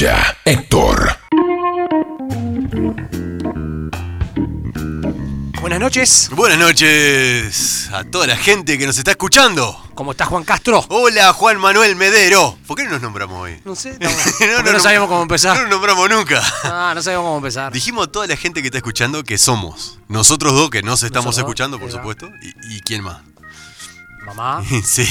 Tuya, Héctor. Buenas noches. Buenas noches a toda la gente que nos está escuchando. ¿Cómo está Juan Castro? Hola Juan Manuel Medero. ¿Por qué no nos nombramos hoy? No sé, estamos- porque no, sabíamos cómo No empezar. nos nombramos nunca. Ah, no sabíamos cómo empezar. Dijimos a toda la gente que está escuchando que somos. Nosotros dos que nos estamos Nosotros dos, escuchando, por supuesto. ¿Y, y quién más? Mamá Sí.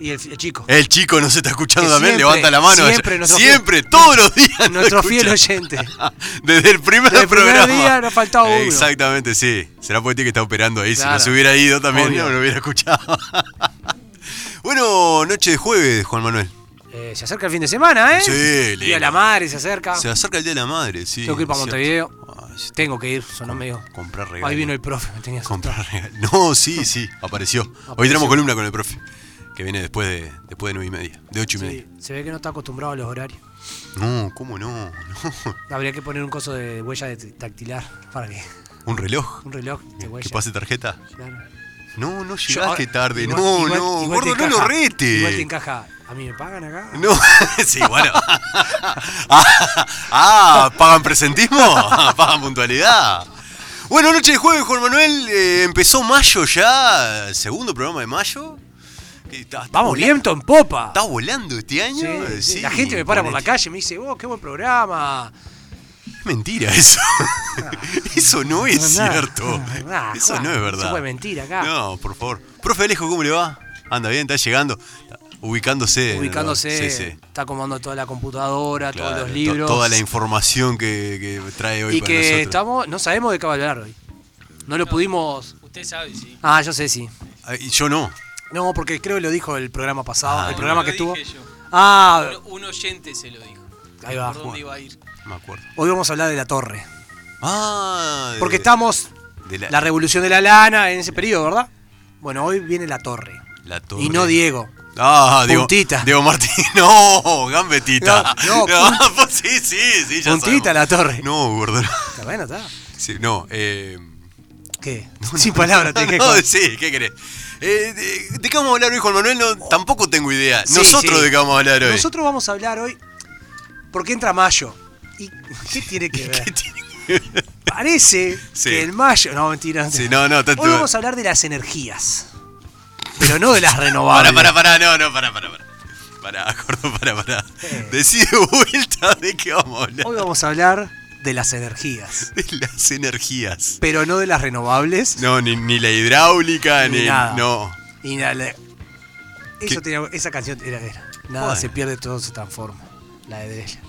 Y el, el chico. El chico nos está escuchando Que también. siempre, Levanta la mano. siempre Siempre, fiel- todos los días. nos Nuestro fiel oyente. Desde el primer Desde el primer día nos faltaba uno. Exactamente, sí. Será porque que está operando ahí. Claro. Si no se hubiera ido también, Obvio. no lo hubiera escuchado. bueno, noche de jueves, Juan Manuel. Eh, se acerca el fin de semana, ¿eh? Sí, Día de la madre se acerca. Se acerca el Día de la Madre, sí. Tengo que ir para. Montevideo. Ay, Tengo que ir, sonó medio. comprar regalos. Ahí vino el profe, me tenía. Comprar regalos. No, sí, sí, apareció. Hoy Apareció. tenemos columna con el profe. Que viene después de, después de nueve y media. De ocho y media. Se ve que no está acostumbrado a los horarios. No, ¿cómo no? No. Habría que poner un coso de huella de dactilar para que. ¿Un reloj? Un reloj de huella. ¿Que pase tarjeta? Claro. No, no Yo llegaste ahora- tarde. igual- no, igual- no, igual gordo, no lo rete. Igual te encaja. ¿A mí me pagan acá? No, sí, bueno. ah, ah, ¿pagan presentismo? ¿Pagan puntualidad? Bueno, noche de jueves, Juan Manuel. eh, empezó mayo ya, segundo programa de mayo. Está, está Vamos viento en popa. ¿Está volando este año? Sí, sí. Sí, La gente me para por la calle y me dice, oh, qué buen programa. Es mentira eso. eso no es No, cierto. Ah, eso Juan, no es verdad. se puede mentir acá. No, por favor. Profe Alejo, ¿cómo le va? Anda bien, está llegando. Ubicándose. Ubicándose, Sí, sí. está acomodando toda la computadora, Claro, todos los to- libros. Toda la información que, que trae hoy y para que nosotros. estamos, no sabemos de qué va a hablar hoy. No lo pudimos. Usted sabe, sí. Ah, yo sé, sí. Ay, yo no. No, porque creo que lo dijo el programa pasado, Ah, el no, programa lo que estuvo. yo. Ah, Un, un oyente se lo dijo. ahí va. ¿Por dónde iba a ir? No me acuerdo. Hoy vamos a hablar de la torre. Ah, de- Porque estamos de la, la revolución de la lana en ese periodo, ¿verdad? Bueno, hoy viene la torre. la torre. Y no Diego. Ah, Diego, Puntita. Diego Martín. No, gambetita. No, no, pues sí, sí, sí, ya Puntita sabemos. la torre. No, gordo. no. Está bueno, está. Sí, no, eh. ¿Qué? Sin palabras, te no, sí, ¿qué querés? Eh, de, de qué vamos a hablar hoy, Juan Manuel? No, tampoco tengo idea. Sí, Nosotros sí. de qué vamos a hablar hoy. Nosotros vamos a hablar hoy porque entra mayo. ¿Y qué tiene que ver? Parece Sí. que el mayo. No, mentira. Sí, no, no, tanto- Hoy vamos a hablar de las energías. Pero no de las Pará, renovables. pará, pará, no, no, pará, pará, pará. Pará, pará, pará. Eh. Decide vuelta de qué vamos a hablar. Hoy vamos a hablar de las energías. De las energías. Pero no de las renovables. No, ni, ni la hidráulica, Ni ni. nada. No. Y nada, la- eso ¿Qué? tenía- esa canción era, era. Nada Bueno. se pierde, todo se transforma. La de Drexler.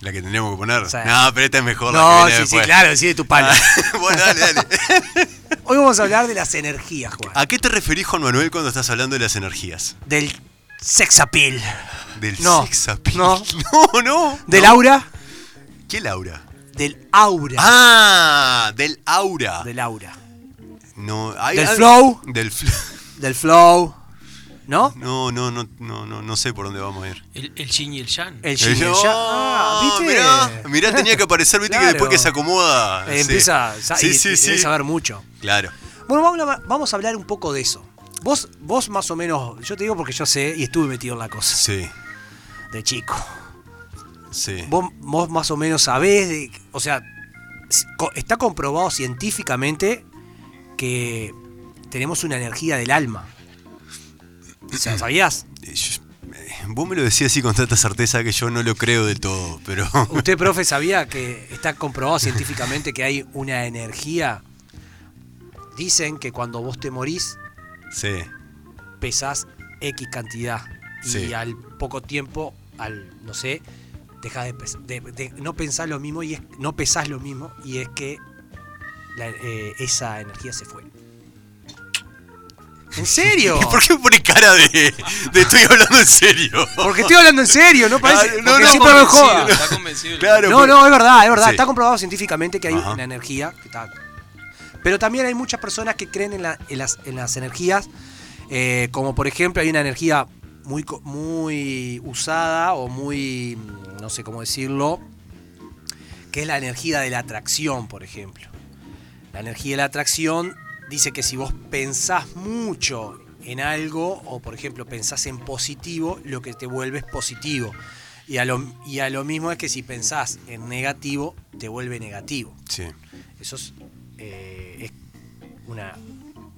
La que tendríamos que poner. Sí. No, pero esta es mejor. la No, que viene sí, sí, después. claro, sí, de tu palo. Ah, bueno, dale, dale. Hoy vamos a hablar de las energías, Juan. ¿A qué te referís, Juan Manuel, cuando estás hablando de las energías? Del sex appeal. Del No, sex appeal. no. No, no. Del no. aura. ¿Qué Laura? Del aura. Ah, del aura. Del aura. No, hay- Del hay- flow. Del flow. Del flow. ¿No? No, no, no, no, no, no sé por dónde vamos a ir. El, el yin y el yang. El yin y el yang. Ah, ¿viste? Mirá, mirá, tenía que aparecer, viste que Claro. después que se acomoda. Eh, sí. Empieza Sí, sí, debe sí. saber mucho. Claro. Bueno, vamos a, vamos a hablar un poco de eso. Vos, vos más o menos, yo te digo porque yo sé y estuve metido en la cosa Sí, de chico. Sí. Vos, vos más o menos sabés, de- o sea, está comprobado científicamente que tenemos una energía del alma. O sea, ¿Sabías? Yo- vos me lo decís así con tanta certeza que yo no lo creo del todo, pero... ¿Usted, profe, sabía que está comprobado científicamente que hay una energía? Dicen que cuando vos te morís, sí, pesás X cantidad. Y Sí. al poco tiempo, al, no sé, dejas de, de- de- no pensás lo mismo y es, no pesás lo mismo y es que la- eh, esa energía se fue. ¿En serio? ¿Y por qué pone cara de, de estoy hablando en serio? Porque estoy hablando en serio, no parece. Ah, no, no, siempre me joda. Está convencido. Claro, No, pero- no, es verdad, es verdad. Sí. Está comprobado científicamente que hay Ajá. una energía. que está- Pero también hay muchas personas que creen en, la- en las, en las energías. eh, como por ejemplo, hay una energía muy, muy usada o muy. no sé cómo decirlo. Que es la energía de la atracción, por ejemplo. La energía de la atracción dice que si vos pensás mucho en algo, o por ejemplo pensás en positivo, lo que te vuelve es positivo. Y a lo, y a lo mismo es que si pensás en negativo, te vuelve negativo. Sí. Eso es, eh, es una,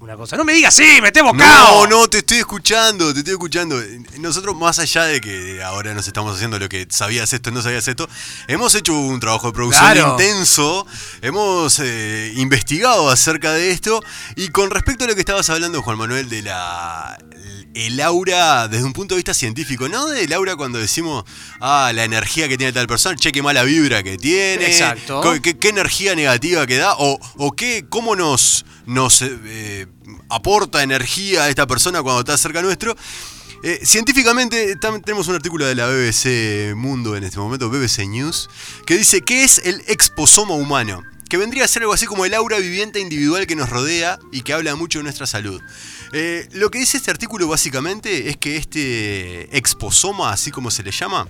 una cosa. No me digas sí, me bocado. No, no, te estoy escuchando, te estoy escuchando. Nosotros, más allá de que ahora nos estamos haciendo lo que sabías esto, no sabías esto, hemos hecho un trabajo de producción Claro. intenso, hemos eh, investigado acerca de esto. Y con respecto a lo que estabas hablando, Juan Manuel, de la. El aura desde un punto de vista científico, no del aura cuando decimos, ah, la energía que tiene tal persona, che, qué mala vibra que tiene, Exacto. qué, qué energía negativa que da, o, o qué, cómo nos, nos eh, eh, aporta energía a esta persona cuando está cerca nuestro. Eh, científicamente tenemos un artículo de la BBC Mundo en este momento, BBC News, que dice qué es el exposoma humano, que vendría a ser algo así como el aura viviente individual que nos rodea y que habla mucho de nuestra salud. Eh, lo que dice este artículo básicamente es que este exposoma, así como se le llama,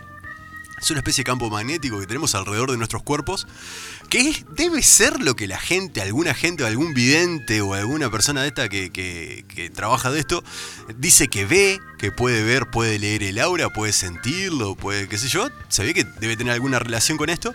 es una especie de campo magnético que tenemos alrededor de nuestros cuerpos, que es- debe ser lo que la gente, alguna gente algún vidente o alguna persona de esta que, que- que trabaja de esto, dice que ve, que puede ver, puede leer el aura, puede sentirlo, puede, qué sé yo, se ve que debe tener alguna relación con esto.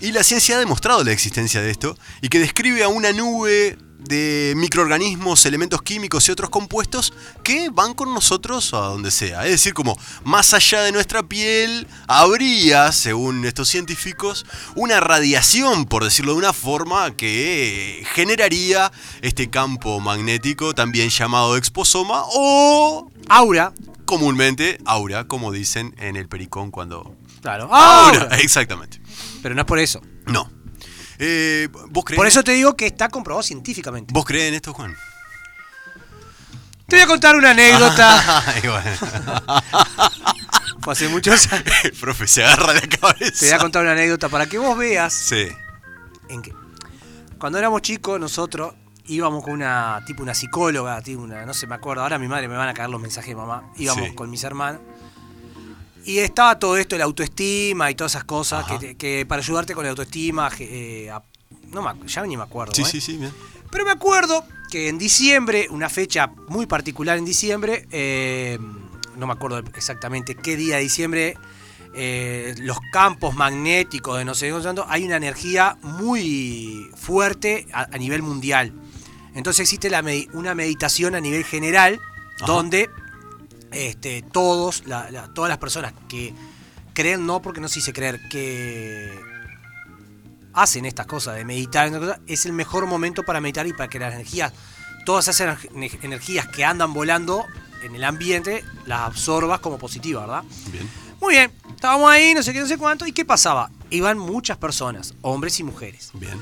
Y la ciencia ha demostrado la existencia de esto y que describe a una nube de microorganismos, elementos químicos y otros compuestos que van con nosotros a donde sea. Es decir, como más allá de nuestra piel habría, según estos científicos, una radiación, por decirlo de una forma, que generaría este campo magnético, también llamado exposoma, o Aura. comúnmente aura, como dicen en el pericón cuando... Claro. Aura, Aura. exactamente. Pero no es por eso. No. Eh, ¿Vos creés? Por eso te digo que está comprobado científicamente. ¿Vos creés en esto, Juan? Te voy a contar una anécdota. Ay, bueno. Fue hace muchos años. El profe se agarra la cabeza. Te voy a contar una anécdota para que vos veas Sí. en que cuando éramos chicos nosotros íbamos con una tipo una psicóloga, tipo una, no sé, me acuerdo, ahora mi madre me van a caer los mensajes de mamá. Íbamos Sí. con mis hermanos. Y estaba todo esto, la autoestima y todas esas cosas, que, para ayudarte con la autoestima, eh, a- no me, ya ni me acuerdo. Sí, ¿eh? sí, sí, bien. Pero me acuerdo que en diciembre, una fecha muy particular en diciembre, eh, no me acuerdo exactamente qué día de diciembre, eh, los campos magnéticos de no sé qué tanto, hay una energía muy fuerte a, a nivel mundial. Entonces existe la una meditación a nivel general Ajá. donde este, todos, la- la- todas las personas que creen, no porque no se dice creer, que hacen estas cosas de meditar, es el mejor momento para meditar y para que las energías, todas esas ener- energías que andan volando en el ambiente, las absorbas como positivas, ¿verdad? Bien. Muy bien, estábamos ahí, no sé qué, no sé cuánto, ¿y qué pasaba? Iban muchas personas, hombres y mujeres. Bien.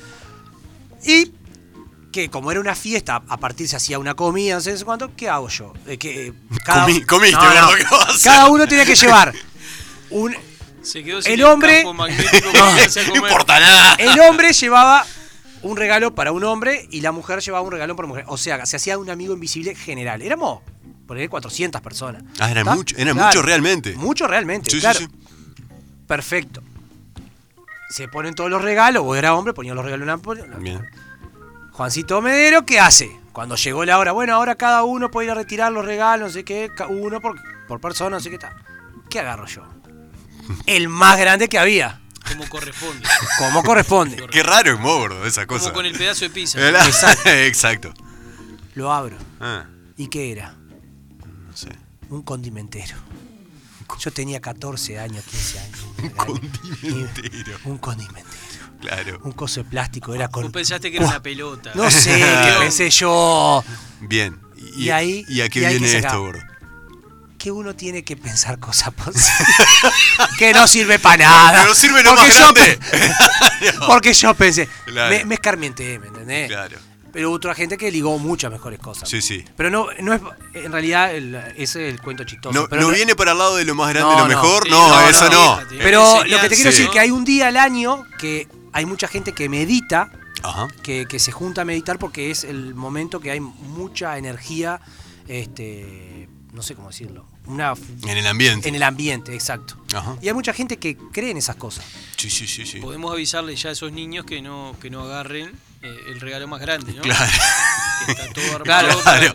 Y que como era una fiesta, a partir se hacía una comida, no sé, no sé cuánto, ¿qué hago yo? Eh, que, eh, Comí- comiste, No, no. gordo, ¿qué vas a hacer? Cada uno tenía que llevar un, Se quedó sin El hombre- No importa nada. El hombre llevaba un regalo para un hombre y la mujer llevaba un regalo para mujer. O sea, se hacía un amigo invisible general. Éramos, poner 400 personas. Ah, eran ¿Está? mucho- eran mucho realmente. Mucho realmente, Sí, sí, claro. sí. Perfecto. Se ponen todos los regalos, vos era hombre, ponía los regalos en una... Bien. Juancito Medero, ¿qué hace? Cuando llegó la hora, bueno, ahora cada uno puede ir a retirar los regalos, no sé qué, uno por, por persona, no sé qué tal. ¿Qué agarro yo? El más grande que había, Como corresponde. como corresponde. Qué raro es gordo esa cosa. Como con el pedazo de pizza. ¿Verdad? Exacto. Exacto. Lo abro. Ah, ¿Y qué era? no sé. Un condimentero. Yo tenía 14 años, 15 años. Un condimentero. Un condimentero. Claro. Un coso de plástico, era con... Vos pensaste que era una pelota. No sé, qué pensé yo. Bien. Y ahí- ¿Y a qué y ahí que viene esto, gordo? que uno tiene que pensar cosas posibles. que no sirve para nada. Pero sirve lo Porque más yo grande. pe- Porque yo pensé, Claro. me, me escarmienté, ¿me entendés? Claro. Pero hubo otra gente que ligó muchas mejores cosas. Sí, sí. Pero no, no es, en realidad el- ese es el cuento chistoso. No, pero no viene para el lado de lo más grande, No, lo no. mejor. No, no, eso no, no. Pero lo que te quiero decir ¿no? que hay un día al año que hay mucha gente que medita, Ajá. que, que se junta a meditar porque es el momento que hay mucha energía, este, no sé cómo decirlo, una En el ambiente. en el ambiente, exacto. Ajá. Y hay mucha gente que cree en esas cosas. Sí, sí, sí, sí. Podemos avisarle ya a esos niños que no, que no agarren el regalo más grande, ¿no? Claro. Que está todo armado Claro, para-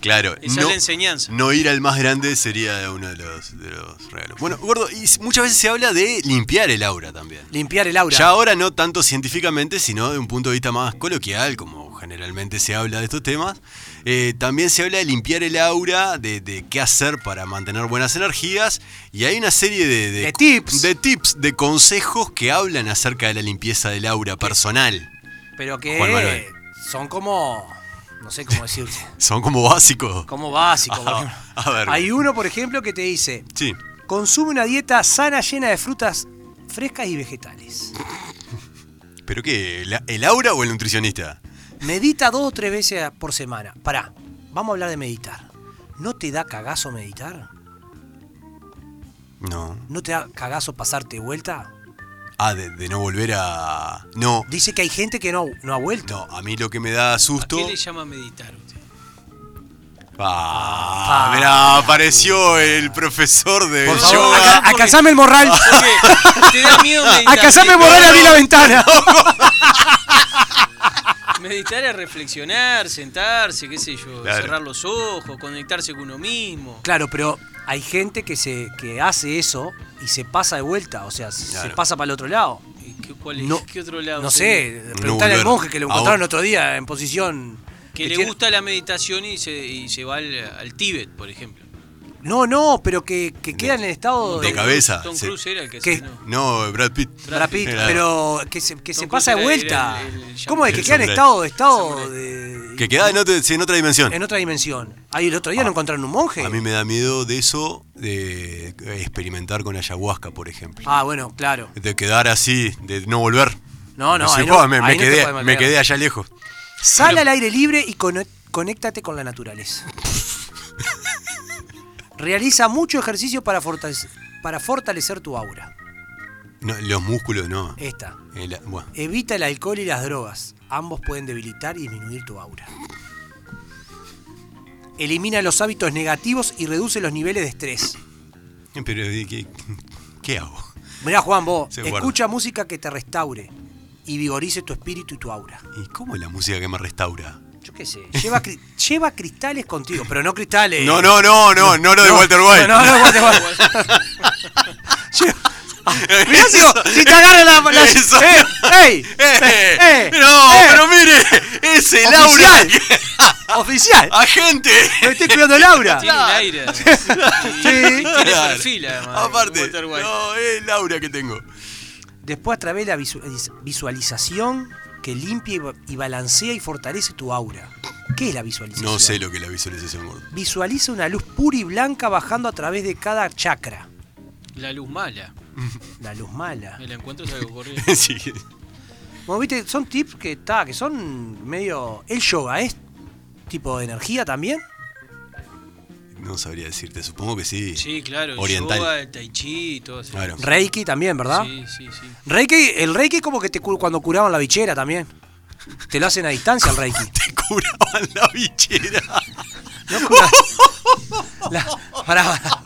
Claro. Esa es la enseñanza. No ir al más grande sería uno de los, de los regalos. Bueno, gordo, y muchas veces se habla de limpiar el aura también. Limpiar el aura. Ya ahora no tanto científicamente, sino de un punto de vista más coloquial, como generalmente se habla de estos temas. Eh, también se habla de limpiar el aura, de, de qué hacer para mantener buenas energías. Y hay una serie de, De tips. de tips, de consejos que hablan acerca de la limpieza del aura personal. Pero que son como, no sé cómo decirte, Son como básicos. como básicos. por A- ver. Hay uno, por ejemplo, que te dice, Sí. consume una dieta sana llena de frutas frescas y vegetales. ¿Pero qué? ¿La- ¿El aura o el nutricionista? Medita dos o tres veces por semana. Pará, vamos a hablar de meditar. ¿No te da cagazo meditar? No. ¿No te da cagazo pasarte vuelta? Ah, de, de no volver a. No. Dice que hay gente que no, no ha vuelto. No, a mí lo que me da ¿A susto. qué le llama meditar usted? Ah, mirá, apareció el profesor de Por favor, yoga. el morral. Porque te da miedo meditar. Alcanzame el morral y abrí la ventana. Meditar es reflexionar, sentarse, qué sé yo, Claro. cerrar los ojos, conectarse con uno mismo. Claro, pero hay gente que se que hace eso y se pasa de vuelta, o sea, se pasa para el otro lado. ¿Y ¿Qué, cuál es- No- qué otro lado? No sé, preguntarle al monje que lo encontraron otro día en posición. Que que le tiene- gusta la meditación y se, y se va al, al Tíbet, por ejemplo. No, no, pero que, que queda en el estado de de. cabeza. Tom sí. Cruise era el que ¿Qué? se- no. No, Brad Pitt. Brad Pitt, Era- pero que se, que se pasa de vuelta. el- el- el ¿Cómo es que queda en estado, estado de. Que queda en otra, sí, en otra dimensión. en otra dimensión? Ahí el otro día no encontraron un monje. A mí me da miedo de eso, de experimentar con ayahuasca, por ejemplo. Ah, bueno, claro. De quedar así, de no volver. No, no, no- "Oh, me, no quedé, me quedé allá lejos. Sal al aire libre y conéctate con la naturaleza. Realiza mucho ejercicio para fortalecer, para fortalecer tu aura. No, los músculos no. Esta. El- bueno, Evita el alcohol y las drogas. Ambos pueden debilitar y disminuir tu aura. Elimina los hábitos negativos y reduce los niveles de estrés. pero ¿qué, hago? Mirá, Juan, vos, Se guarda. escucha música que te restaure y vigorice tu espíritu y tu aura. ¿Y cómo es la música que me restaura? Yo qué sé, lleva, cri- lleva cristales contigo, pero no cristales. No, no, no, no, no lo de Walter White. No, no, Walter White. Lleva- Mirá si, te agarra la. la Eso. ¡Eh! ¡Ey! ¡Eh! ¡Eh! no, ¡Eh! pero mire, es el aura. ¡Oficial! ¡Oficial! ¡Agente! Me estoy cuidando el aura. Tiene un aire. tiene Claro. perfil, además. Aparte, Walter White. no, es el aura que tengo. Después, a través de la visu- visualización que limpia y ba- y balancea y fortalece tu aura. ¿Qué es la visualización? No sé lo que es la visualización gordo. Visualiza una luz pura y blanca bajando a través de cada chakra. La luz mala. La luz mala. Me la encuentro es algo corriente. sí. Bueno, viste, son tips que, ta, que son medio... ¿El yoga es tipo de energía también? No sabría decirte, supongo que sí. Sí, claro. El Oriental. yoga, el tai chi, todo eso. Claro. Reiki también, ¿verdad? Sí, sí, sí. Reiki, el Reiki es como que te cu- cuando curaban la bichera también. Te lo hacen a distancia el Reiki. Te curaban la bichera. No cura- La- pará, pará.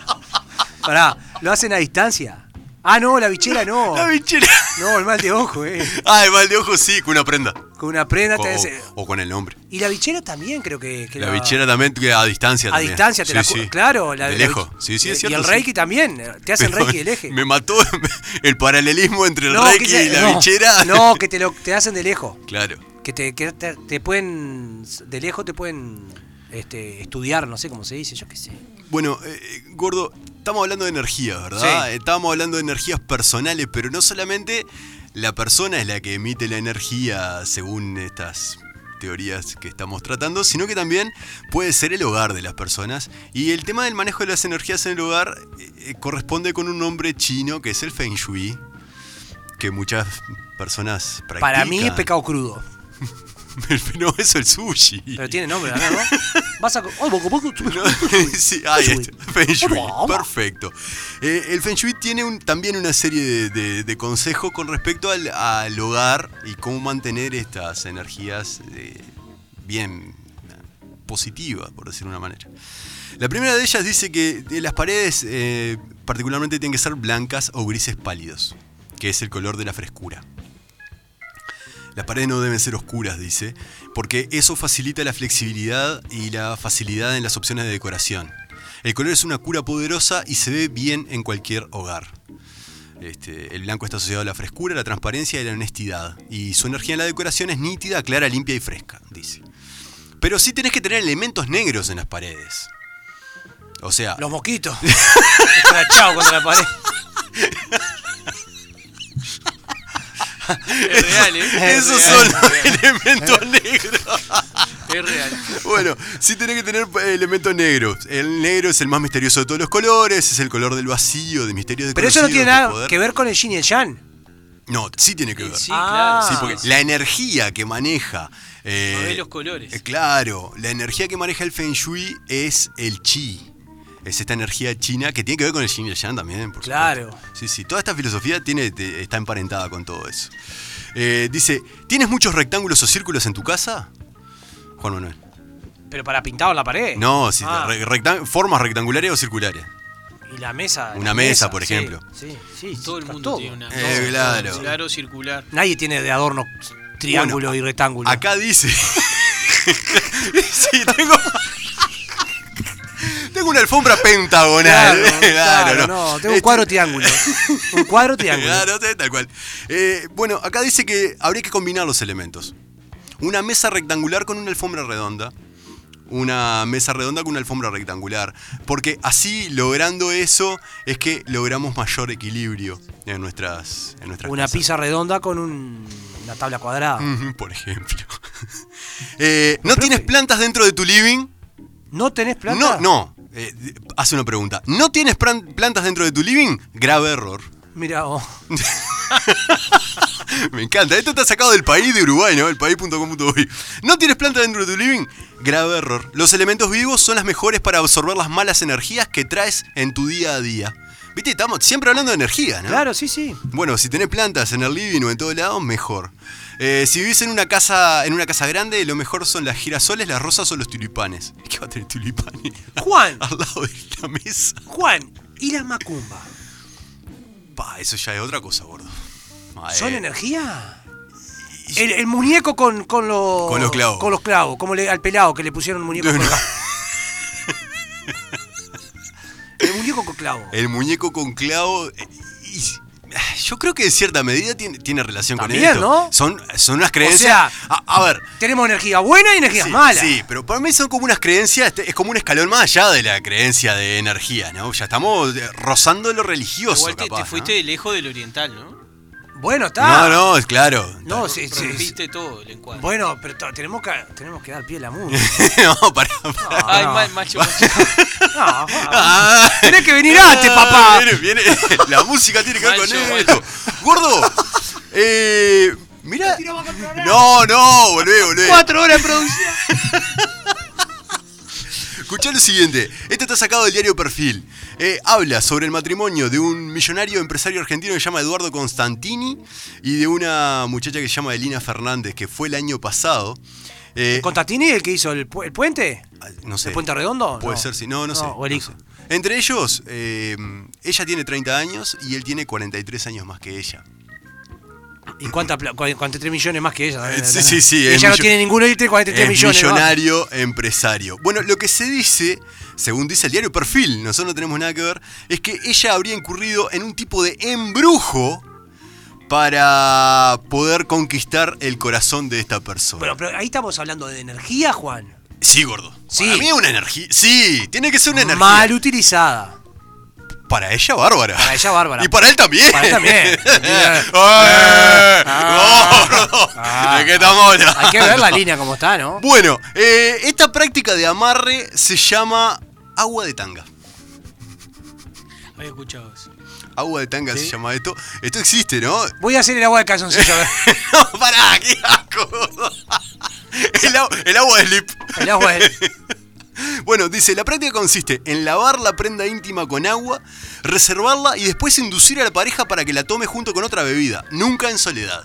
Pará, lo hacen a distancia. Ah, no, la bichera no. La bichera. No, el mal de ojo, eh. Ah, el mal de ojo sí, con una prenda. Con una prenda O, te hace- o con el nombre. Y la bichera también creo que... que La bichera también a distancia A también. distancia te Sí, la sí. Claro, la de la lejos. bich- Sí, sí, es cierto. Y el sí. Reiki también. Te hace el Pero Reiki del eje. Me mató el paralelismo entre el No, Reiki y la no, bichera. No, que te lo te hacen de lejos. Claro. Que te, que te, te pueden. De lejos te pueden este, estudiar, no sé cómo se dice, yo qué sé. Bueno, eh, gordo, estamos hablando de energías, ¿verdad? Sí. Estábamos hablando de energías personales, pero no solamente la persona es la que emite la energía según estas teorías que estamos tratando, sino que también puede ser el hogar de las personas. Y el tema del manejo de las energías en el hogar eh, eh, corresponde con un nombre chino que es el Feng Shui, que muchas personas practican. Para mí es pecado crudo. no, es el sushi. Pero tiene nombre, ¿no? Vas a. Oh, poco, poco, No, sí, ahí está. Feng Shui. Perfecto. Eh, el Feng Shui tiene un- también una serie de, de- de consejos con respecto al, al hogar y cómo mantener estas energías eh, bien positivas, por decirlo de una manera. La primera de ellas dice que eh, las paredes eh, particularmente tienen que ser blancas o grises pálidos, que es el color de la frescura. Las paredes no deben ser oscuras, dice, porque eso facilita la flexibilidad y la facilidad en las opciones de decoración. El color es una cura poderosa y se ve bien en cualquier hogar. Este, el blanco está asociado a la frescura, la transparencia y la honestidad. Y su energía en la decoración es nítida, clara, limpia y fresca, dice. Pero sí tenés que tener elementos negros en las paredes. O sea, Los mosquitos. Escrachado contra la pared. Es real, ¿eh? Es esos real, son los elementos negros. Es real. Bueno, sí tenés que tener eh, elementos negros. El negro es el más misterioso de todos los colores, es el color del vacío, de misterio de Pero eso no tiene nada que ver con el yin y el yang. No, sí tiene que ver. Sí, claro. Sí, porque la energía que maneja. eh, No los colores. eh, claro, la energía que maneja el Feng Shui es el Chi. Es esta energía china que tiene que ver con el Yin y el Yang también, por Claro. supuesto. Sí, sí. Toda esta filosofía tiene, te- está emparentada con todo eso. Eh, dice: ¿Tienes muchos rectángulos o círculos en tu casa? Juan Manuel. Pero para pintado en la pared. No, sí, Ah, formas rectangulares o circulares. Y la mesa. Una la mesa, por ejemplo. Sí, sí. Todo el mundo todo. tiene una. Eh, claro. Circular o circular. Nadie tiene de adorno triángulo Bueno, y rectángulo. Acá dice. sí, tengo. Tengo una alfombra pentagonal. Claro, claro, no. Tengo un Este- cuadro triángulo. Un cuadro triángulo. Claro, tal cual. Eh, bueno, acá dice que habría que combinar los elementos. Una mesa rectangular con una alfombra redonda. Una mesa redonda con una alfombra rectangular. Porque así, logrando eso, es que logramos mayor equilibrio en nuestras, en nuestras Una casas. pizza redonda con un- una tabla cuadrada. Por ejemplo. Eh, ¿No tienes plantas dentro de tu living? ¿No tenés plata? No, no. Eh, hace una pregunta. ¿No tienes plan- plantas dentro de tu living? Grave error. Mira, oh, Me encanta. Esto está sacado del país de Uruguay, ¿no? El país.com.uy. ¿No tienes plantas dentro de tu living? Grave error. Los elementos vivos son las mejores para absorber las malas energías que traes en tu día a día. Viste, estamos siempre hablando de energía, ¿no? claro, sí, sí. Bueno, si tenés plantas en el living o en todos lados, mejor. Eh, si vivís en una casa en una casa grande, lo mejor son las girasoles, las rosas o los tulipanes. ¿Qué va a tener tulipanes? Juan, Al lado de la mesa. Juan, ¿y la macumba? Pa, eso ya es otra cosa, gordo. ¿Son eh, energía? El, el muñeco con, con los. Con los clavos. Con los clavos, como le- al pelado que le pusieron un muñeco No, con no. El muñeco con clavos. El muñeco con clavo. eh, y- yo creo que en cierta medida tiene, tiene relación También, con esto. ¿no? Son, son unas creencias. sea, a, a ver. Tenemos energía buena y energía Sí, mala. sí, pero para mí son como unas creencias, este, es como un escalón más allá de la creencia de energía, ¿no? Ya estamos eh, rozando lo religioso, Igual te, capaz, te fuiste de lejos del oriental, ¿no? Bueno, está. No, no, es claro. No, sí, sí, todo el encuadre. Bueno, pero tenemos que, tenemos que dar pie a la música. no, pará, pará. Ay, no. macho, macho. No, Juan, Ah. tenés que venir antes, papá. Viene, viene. La música tiene que ver con Macho, esto. Gordo, eh, mira. No, no, volvé, volvé. Cuatro horas de producción. Escuchá lo siguiente. Esto está sacado del diario Perfil. Eh, habla sobre el matrimonio de un millonario empresario argentino que se llama Eduardo Constantini y de una muchacha que se llama Elina Fernández, que fue el año pasado. Eh, ¿Constantini el que hizo el, pu- el puente? no sé. ¿El puente redondo? Puede No. ser, sí. No, no, No, sé. o el no hijo. sé. Entre ellos, eh, ella tiene 30 años y él tiene 43 años más que ella. ¿Y cuánta, pla- cua- 43 millones más que ella? Eh, sí, sí, sí, es Ella no tiene ninguno y tiene 43 Es millones. ¿no? millonario empresario. Bueno, lo que se dice, según dice el diario Perfil, nosotros no tenemos nada que ver, es que ella habría incurrido en un tipo de embrujo para poder conquistar el corazón de esta persona. Pero, pero ahí estamos hablando de energía, Juan. sí, gordo. Sí. Para mí es una energía. Sí, tiene que ser una energía. Mal utilizada. Para ella, bárbara. Para ella, bárbara. Y para él también. Para él también. ¡Eh! Ah. ¡Gordo! Ah. ¿De qué estamos hablando? Hay que ver la línea como está, ¿no? Bueno, eh, esta práctica de amarre se llama agua de tanga. Había escuchado eso. Agua de tanga ¿Sí? se llama esto. Esto existe, ¿no? Voy a hacer el agua de calzoncillo. no, pará, qué asco. El, agua- el agua de slip. El agua de... Bueno, dice, la práctica consiste en lavar la prenda íntima con agua, reservarla y después inducir a la pareja para que la tome junto con otra bebida, nunca en soledad.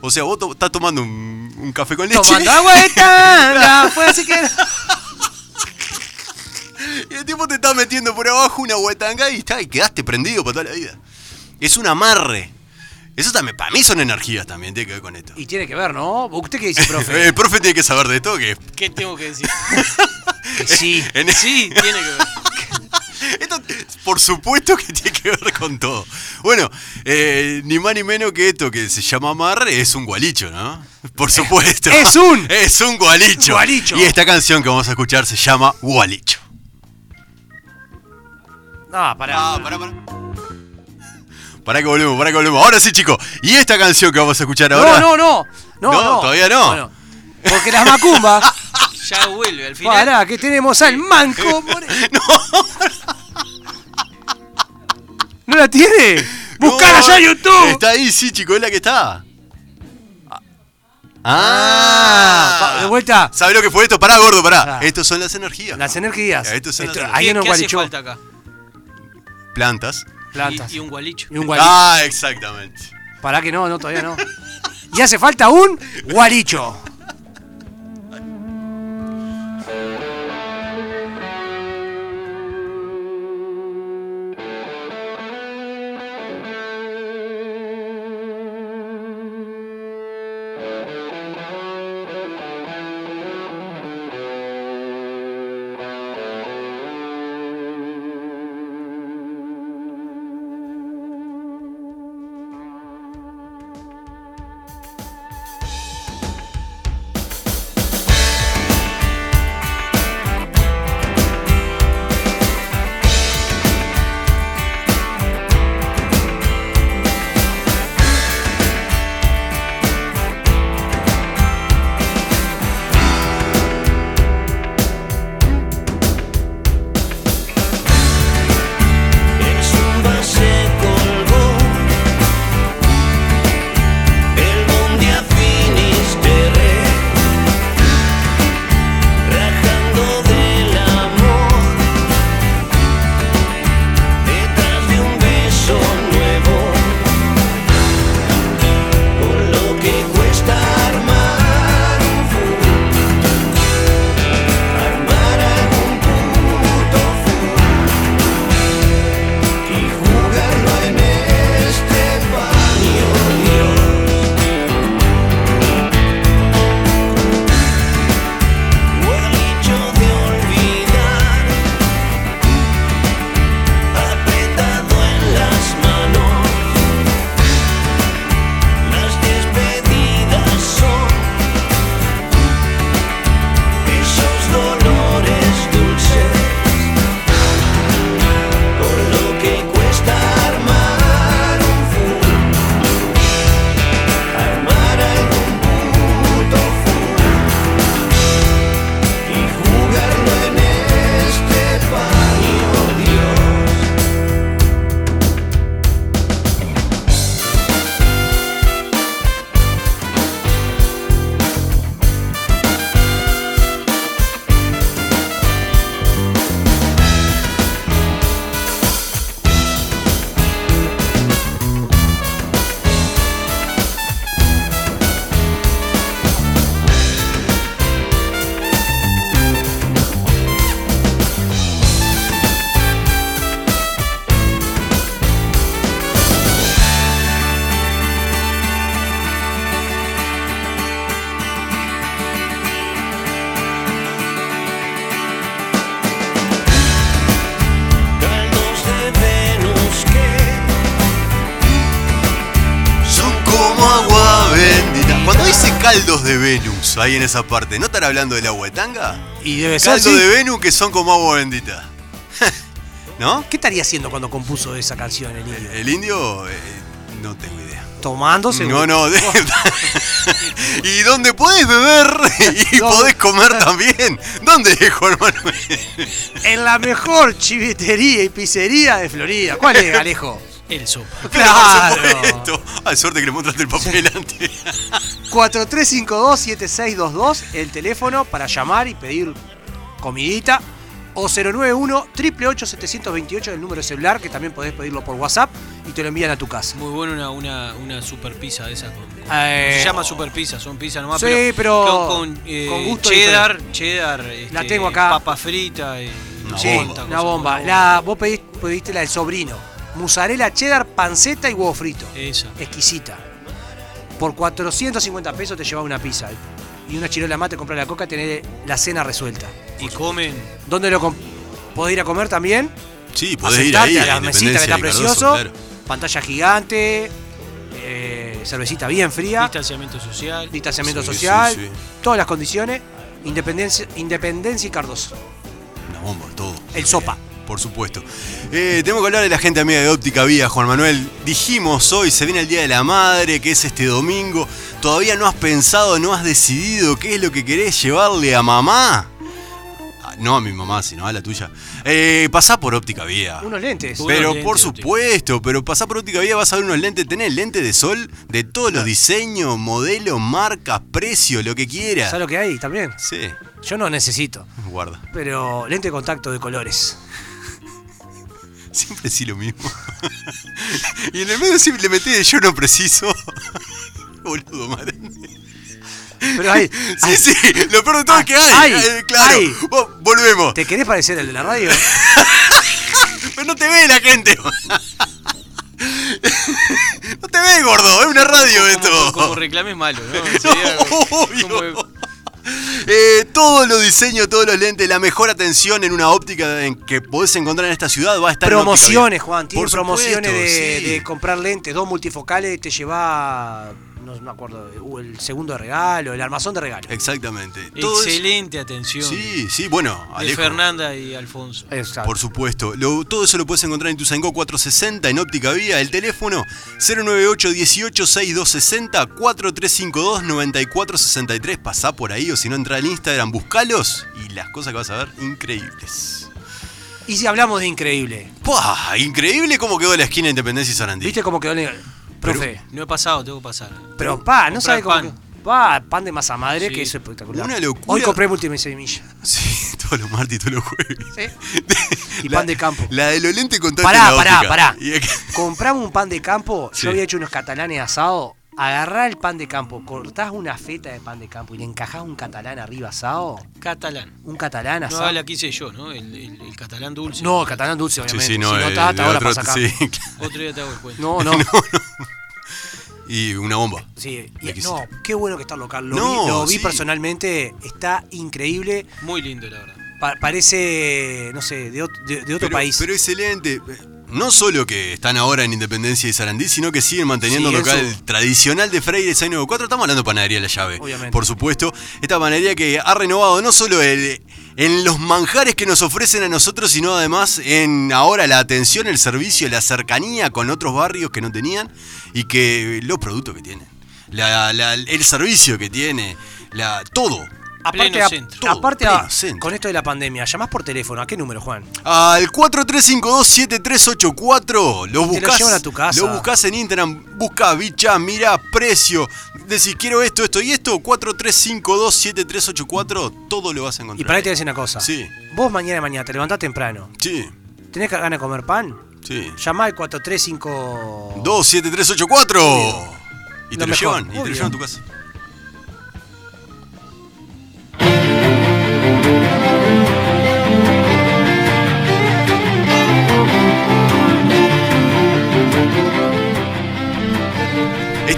O sea, vos to- estás tomando un, un café con leche Tomando agua de tanga. Fue así que... y el tipo te está metiendo por abajo una huetanga y, está, y quedaste prendido para toda la vida. Es un amarre. Eso también, para mí son energías también, tiene que ver con esto. Y tiene que ver, ¿no? ¿Usted qué dice, profe? El profe tiene que saber de esto, que ¿Qué tengo que decir? Sí. en- Sí, tiene que ver. Esto, por supuesto que tiene que ver con todo. Bueno, eh, ni más ni menos que esto que se llama amarre es un gualicho, ¿no? Por supuesto. es un- Es un gualicho. Gualicho. Y esta canción que vamos a escuchar se llama Gualicho. No, pará. Ah, pará, pará. Pará que volvemos, pará que volvemos. Ahora sí, chicos. Y esta canción que vamos a escuchar ahora. No, no, no. No, No, no. todavía no. Porque las macumbas. Ya vuelve al final. Pará, que tenemos al manco. more- ¿No la tiene? Buscala No, ya en YouTube. Está ahí, sí, chicos, es la que está. Ah, pa- de vuelta. ¿Sabes lo que fue esto? Pará, gordo, pará. Ah. Estos son las energías. Las energías. Estos son las Esto- energías. Ahí ¿Qué, hace falta acá? Plantas. Plantas. Y, y un gualicho. Y un gualicho. Ah, exactamente. Pará que no, no, todavía no. Y hace falta un gualicho. Caldos de Venus, ahí en esa parte, ¿no están hablando del agua de tanga? Y debe ser Caldos de Venus que son como agua bendita. ¿No? ¿Qué estaría haciendo cuando compuso esa canción el indio? El indio, eh, no tengo idea. Tomándose. No, no. de- ¿Y dónde podés beber y ¿Dónde? podés comer también? ¿Dónde, Juan Manuel? En la mejor chivetería y pizzería de Florida. ¿Cuál es, Alejo? El sopa. Claro. Por supuesto. Ay, suerte que le mostraste el papel antes. 4352-7622, el teléfono para llamar y pedir comidita. O 091 888 728 el número celular, que también podés pedirlo por WhatsApp y te lo envían a tu casa. Muy bueno una, una, una super pizza de esas. Con, Eh, se llama super pizza, son pizzas nomás. Sí, pero con, con, eh, con gusto cheddar, cheddar. La este, tengo acá. Papa frita y. Una Sí, bomba. una bomba. La, vos pediste, pediste la del sobrino. Mozzarella, cheddar, panceta y huevo frito. Esa. Exquisita. Por 450 pesos te llevas una pizza. Y una chirola más te compras la coca, tenés la cena resuelta. Y comen. ¿Dónde lo com- podés ir a comer también? Sí, podés ir ahí a la mesita que está precioso. Cardoso, claro. Pantalla gigante. eh, cervecita bien fría. Distanciamiento social. Distanciamiento Sí, social. sí, sí. Todas las condiciones. Independencia, Independencia y Cardoso. Una bomba, todo. El sopa. Por supuesto. Eh, tenemos que hablar de la gente amiga de Óptica Vía, Juan Manuel. Dijimos hoy, se viene el Día de la Madre, que es este domingo. ¿Todavía no has pensado, no has decidido qué es lo que querés llevarle a mamá? Ah, No a mi mamá, sino a la tuya. Eh, pasá por Óptica Vía. Unos lentes. Unos Pero lentes por óptica. supuesto, pero pasá por Óptica Vía, vas a ver unos lentes, tenés lentes de sol de todos los diseños, modelos, marcas, precios, lo que quieras. ¿Sabes lo que hay también? Sí, Yo no necesito. guarda. Pero lente de contacto de colores. Siempre sí lo mismo. y en el medio siempre le metí de yo no preciso. Boludo, madre. Pero hay. Sí, sí, lo peor de todo es que hay. Hay, eh, claro. hay. Vos, volvemos. ¿Te querés parecer al de la radio? Pero no te ve la gente. no te ve, gordo. Es una radio esto. Como, como reclame malo, ¿no? Sería obvio. como- Eh, todos los diseños, todos los lentes, la mejor atención en una óptica en que podés encontrar en esta ciudad va a estar promociones. Juan. Tiene Por supuesto, promociones de, sí. de comprar lentes, dos multifocales, te lleva. No me acuerdo, uh, el segundo de regalo, el armazón de regalo. Exactamente. Todo Excelente atención. Sí, sí, bueno, de Alejo. Fernanda y Alfonso. Exacto. Por supuesto. Lo- todo eso lo puedes encontrar en tu Tuzaingó 460 en óptica vía. El teléfono 098 18 6260 4352 9463. Pasá por ahí o si no entra en Instagram, buscalos y las cosas que vas a ver, increíbles. Y si hablamos de increíble, ¡Pah! Increíble cómo quedó la esquina de Independencia y Sarandí. ¿viste cómo quedó el. Profe, No he pasado, tengo que pasar. pero pa, no sabe cómo. pan. Pa, pan de masa madre, Sí. que es espectacular. Una locura. Hoy compré multisemilla. Sí, todos los martes y todos los jueves. Y La- pan de campo. La de los lentes contaste Pará, la pará, óptica. pará. Y Compramos un pan de campo, Sí. yo había hecho unos catalanes asados. Agarrá el pan de campo, cortás una feta de pan de campo y le encajás un catalán arriba asado. Catalán. Un catalán No, asado. la quise yo, ¿no? El, el- el catalán dulce. No, catalán dulce, Sí, obviamente. sí, no, si no, el- está, hasta el ahora otro- para sacar. sí, claro. Otro día te hago el cuento. No, no. Y una bomba. Sí, y- no, qué bueno que está el local. Lo No, vi, lo vi sí. personalmente, está increíble. Muy lindo, la verdad. Pa- parece, no sé, de, ot- de- de otro pero, país. Pero excelente. No solo que están ahora en Independencia y Sarandí, sino que siguen manteniendo Sí, el local eso. tradicional de Freire 694. Estamos hablando de Panadería La Llave. Obviamente. Por supuesto. Esta panadería que ha renovado no solo el- en los manjares que nos ofrecen a nosotros, sino además en ahora la atención, el servicio, la cercanía con otros barrios que no tenían y que los productos que tienen. La- la- el servicio que tiene, la, todo. Aparte, a- centro. Aparte a- centro. con esto de la pandemia, llamás por teléfono. ¿A qué número, Juan? Al 43527384 lo Y te lo a tu casa. Lo buscás en Instagram, busca bicha, mira precio. Decís quiero esto, esto y esto, 43527384, todo lo vas a Y encontrar. para ahí te voy a decir una cosa. Sí. Vos mañana de mañana te levantás temprano. Sí, ¿Tenés ganas de comer pan? sí. Llamá al 435. 27384. Y te Lo lo, llevan, y te lo llevan a tu casa.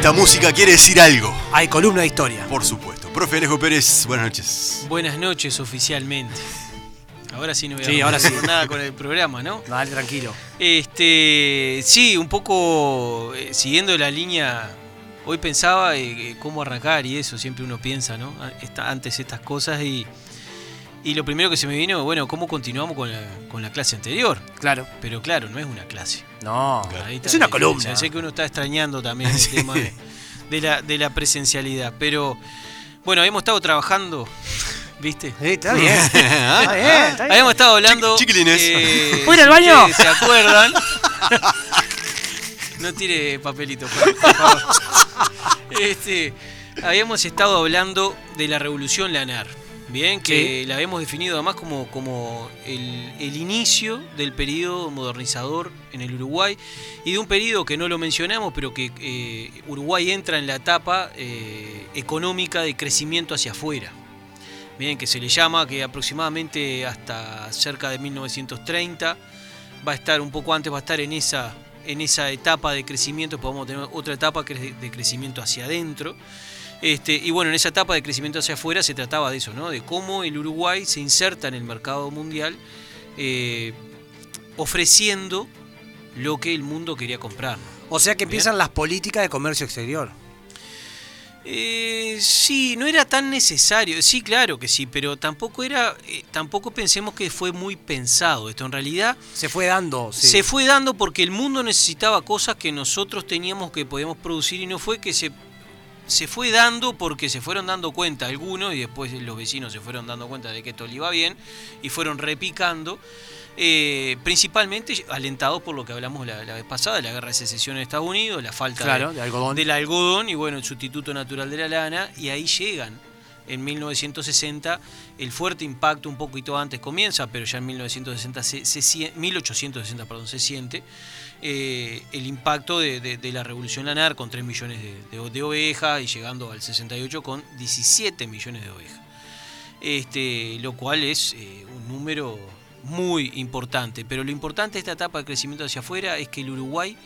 Esta música quiere decir algo. Hay columna de historia. Por supuesto. Profe Alejo Pérez, buenas noches. Buenas noches oficialmente. Ahora sí no voy a Sí, ahora sí. nada con el programa, ¿no? Dale, tranquilo. Este, sí, un poco eh, siguiendo la línea. Hoy pensaba eh, cómo arrancar y eso, siempre uno piensa, ¿no? Esta- antes estas cosas y, Y lo primero que se me vino, bueno, ¿cómo continuamos con la, con la clase anterior? Claro. Pero claro, no es una clase. No. Ahí está Es una columna. Sé que uno está extrañando también el tema de, de la, de la presencialidad. Pero bueno, hemos estado trabajando, ¿viste? Sí, está bien. está bien, está bien. Habíamos estado hablando. Chiqui- chiquilines. eh, ¿Puedo ir al baño? ¿Se acuerdan? no tire papelito, por por favor. Este, habíamos estado hablando de la revolución lanar. Bien, que la habíamos definido además como, como el, el inicio del periodo modernizador en el Uruguay y de un periodo que no lo mencionamos, pero que eh, Uruguay entra en la etapa eh, económica de crecimiento hacia afuera. Bien, que se le llama que aproximadamente hasta cerca de 1930 va a estar un poco antes, va a estar en esa, en esa etapa de crecimiento, pues vamos a tener otra etapa que es de- de crecimiento hacia adentro. Este, y bueno, en esa etapa de crecimiento hacia afuera se trataba de eso, ¿no? De cómo el Uruguay se inserta en el mercado mundial eh, ofreciendo lo que el mundo quería comprar. O sea que empiezan las políticas de comercio exterior. Eh, sí, no era tan necesario. Sí, claro que sí, pero tampoco era, eh, tampoco pensemos que fue muy pensado esto. En realidad Se fue dando. sí. se fue dando porque el mundo necesitaba cosas que nosotros teníamos que podíamos producir y no fue que se se fue dando porque se fueron dando cuenta algunos y después los vecinos se fueron dando cuenta de que esto le iba bien y fueron repicando. eh, principalmente alentados por lo que hablamos la, la vez pasada, la guerra de secesión en Estados Unidos, la falta Claro, de- de algodón. del algodón y bueno, el sustituto natural de la lana, y ahí llegan. En 1960 el fuerte impacto un poquito antes comienza, pero ya en 1960 se, se sien- 1860 perdón, se siente eh, el impacto de, la revolución lanar con 3 millones de ovejas y llegando al 68 con 17 millones de ovejas. Este, lo cual es eh, un número muy importante. Pero lo importante de esta etapa de crecimiento hacia afuera es que el Uruguay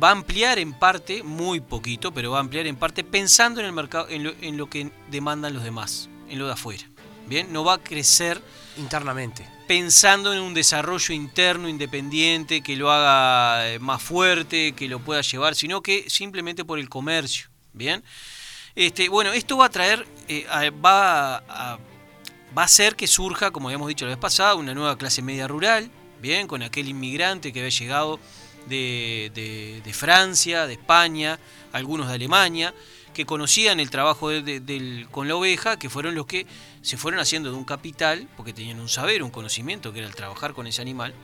va a ampliar en parte, muy poquito, pero va a ampliar en parte pensando en el mercado, en lo, en lo que demandan los demás, en lo de afuera. Bien, no va a crecer Internamente. Pensando en un desarrollo interno independiente que lo haga eh, más fuerte, que lo pueda llevar, sino que simplemente por el comercio. Bien, este, bueno, esto va a traer, eh, va a, va a hacer que surja, como habíamos dicho la vez pasada, una nueva clase media rural, bien, con aquel inmigrante que había llegado de, de- Francia, de España, algunos de Alemania, que conocían el trabajo de- con la oveja, que fueron los que se fueron haciendo de un capital, porque tenían un saber, un conocimiento, que era el trabajar con ese animal,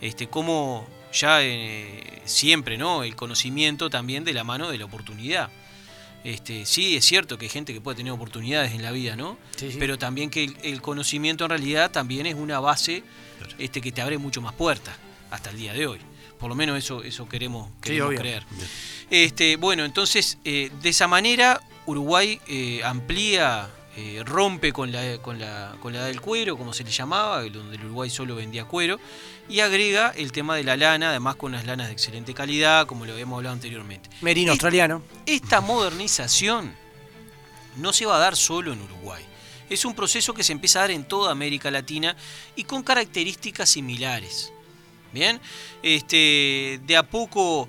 este, como ya eh, siempre, ¿no? El conocimiento también de la mano de la oportunidad. Este, sí, es cierto que hay gente que puede tener oportunidades en la vida, ¿no? Sí, sí. Pero también que el, el conocimiento en realidad también es una base este, que te abre mucho más puertas hasta el día de hoy. Por lo menos eso, eso queremos, creer. Este, bueno, entonces, eh, de esa manera, Uruguay eh, amplía, eh, rompe con la, con, la, con la edad del cuero, como se le llamaba, donde el Uruguay solo vendía cuero, y agrega el tema de la lana, además con unas lanas de excelente calidad, como lo habíamos hablado anteriormente. Merino australiano. Esta modernización no se va a dar solo en Uruguay. Es un proceso que se empieza a dar en toda América Latina y con características similares. Bien, este, de a poco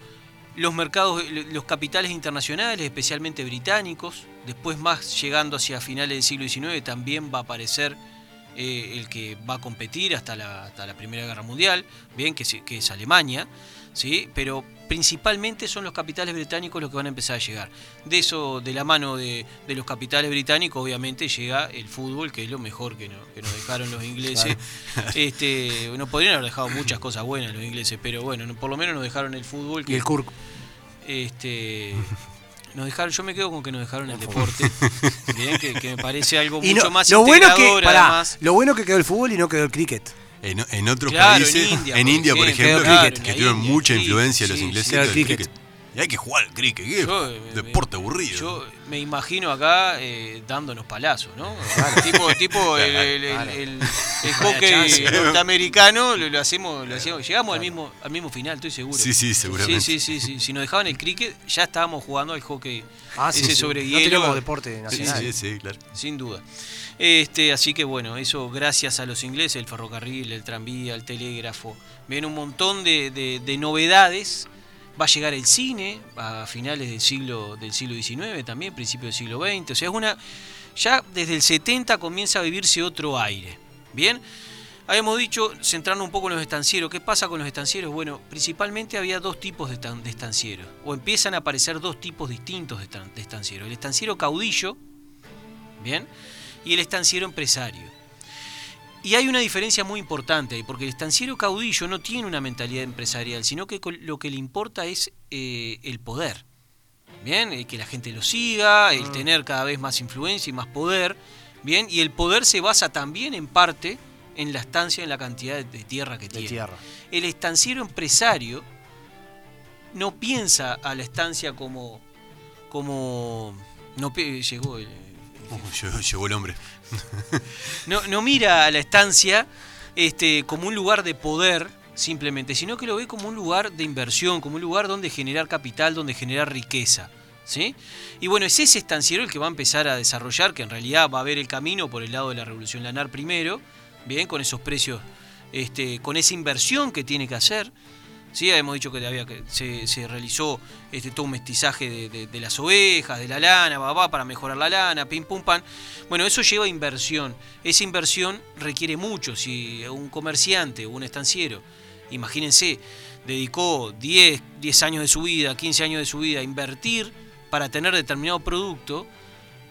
los mercados, los capitales internacionales, especialmente británicos, después más llegando hacia finales del siglo XIX, también va a aparecer eh, el que va a competir hasta la, hasta la Primera Guerra Mundial, bien, que, que es Alemania, ¿sí? pero principalmente son los capitales británicos los que van a empezar a llegar. De eso, de la mano de, de los capitales británicos, obviamente llega el fútbol, que es lo mejor que, no- que nos dejaron los ingleses. Este, no podrían haber dejado muchas cosas buenas los ingleses, pero bueno, no- por lo menos nos dejaron el fútbol. Y Que, el Kurk. este, nos dejaron, yo me quedo con que nos dejaron el deporte. Bien, que, que me parece algo Y mucho no- más lo bueno que integrador, pará, además. lo bueno que quedó el fútbol y no quedó el cricket. En, en otros Claro, países, en India, en por India, por ejemplo, ejemplo, claro, que, tuvieron India, mucha sí, influencia los sí, ingleses sí. cricket. cricket. Y hay que jugar al cricket, ¿qué? Yo, eh, me- deporte aburrido. Yo me imagino acá eh, dándonos palazos, ¿no? tipo tipo el, el- el- el- el hockey chance. norteamericano lo, lo hacemos, lo hacemos, llegamos al mismo al mismo final, estoy seguro. Sí, sí, seguramente. Sí, sí, sí, sí. Si nos dejaban el cricket, ya estábamos jugando al hockey Ah, sí, ese sí. sobre No hielo. tenemos deporte Sí, nacional. sí, sí, claro. Sin duda. Este, así que bueno, eso gracias a los ingleses, el ferrocarril, el tranvía, el telégrafo, ven un montón de, de- de novedades. Va a llegar el cine a finales del siglo, del siglo XIX también, principios del siglo XX. O sea, es una, Ya desde el 70 comienza a vivirse otro aire. Bien, habíamos dicho, centrando un poco en los estancieros, ¿qué pasa con los estancieros? Bueno, principalmente había dos tipos de, estan- de estancieros, o empiezan a aparecer dos tipos distintos de, de estancieros. El estanciero caudillo, ¿bien? Y el estanciero empresario. Y hay una diferencia muy importante ahí, porque el estanciero caudillo no tiene una mentalidad empresarial, sino que lo que le importa es eh, el poder. Bien, Eh, que la gente lo siga, el tener cada vez más influencia y más poder. Bien, y el poder se basa también en parte en la estancia, en la cantidad de, de tierra que De tiene. tierra. El estanciero empresario no piensa a la estancia como. como. No, llegó el, Llegó, el hombre. no, no mira a la estancia este, como un lugar de poder simplemente, sino que lo ve como un lugar de inversión, como un lugar donde generar capital, donde generar riqueza. ¿sí? Y bueno, es ese estanciero el que va a empezar a desarrollar, que en realidad va a ver el camino por el lado de la revolución lanar primero, bien, con esos precios, este, con esa inversión que tiene que hacer. Sí, hemos dicho que, había que se, se realizó este, todo un mestizaje de, de- de las ovejas, de la lana, babá, para mejorar la lana, pim pum pan. Bueno, eso lleva inversión. Esa inversión requiere mucho. Si un comerciante o un estanciero, imagínense, dedicó 10, 10 años de su vida, 15 años de su vida a invertir para tener determinado producto,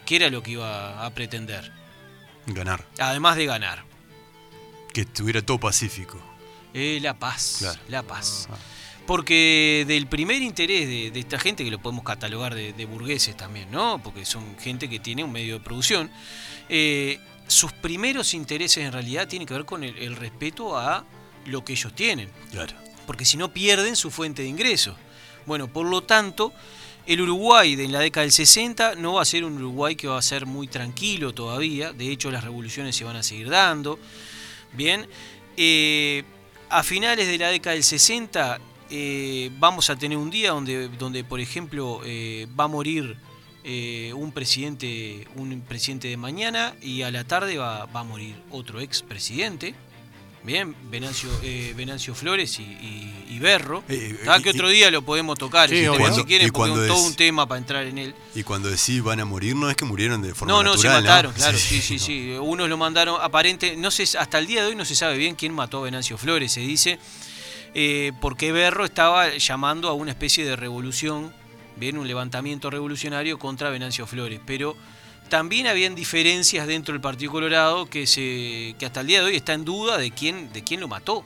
¿qué era lo que iba a pretender? Ganar. Además de ganar. Que estuviera todo pacífico. Eh, la paz. Claro. La paz. Porque del primer interés de, de esta gente, que lo podemos catalogar de, de burgueses también, ¿no? Porque son gente que tiene un medio de producción, eh, sus primeros intereses en realidad tienen que ver con el, el respeto a lo que ellos tienen. Claro. Porque si no pierden su fuente de ingresos. Bueno, por lo tanto, el Uruguay de la década del 60 no va a ser un Uruguay que va a ser muy tranquilo todavía. De hecho, las revoluciones se van a seguir dando. Bien. Eh, a finales de la década del 60 eh, vamos a tener un día donde, donde por ejemplo, eh, va a morir eh, un presidente un presidente de mañana y a la tarde va, va a morir otro expresidente. Bien, Venancio, eh, Venancio Flores y, y- y Berro. Eh, y- que otro día lo podemos tocar Sí, si, Cuando- si quieren, y porque es todo un tema para entrar en él. Y cuando decís van a morir, no es que murieron de forma No, no, se mataron, claro, sí, sí, sí. Unos lo mandaron, aparente, no sé, hasta el día de hoy no se sabe bien quién mató a Venancio Flores, se dice, eh, porque Berro estaba llamando a una especie de revolución, bien, un levantamiento revolucionario contra Venancio Flores, pero también habían diferencias dentro del Partido Colorado que se que hasta el día de hoy está en duda de quién de quién lo mató,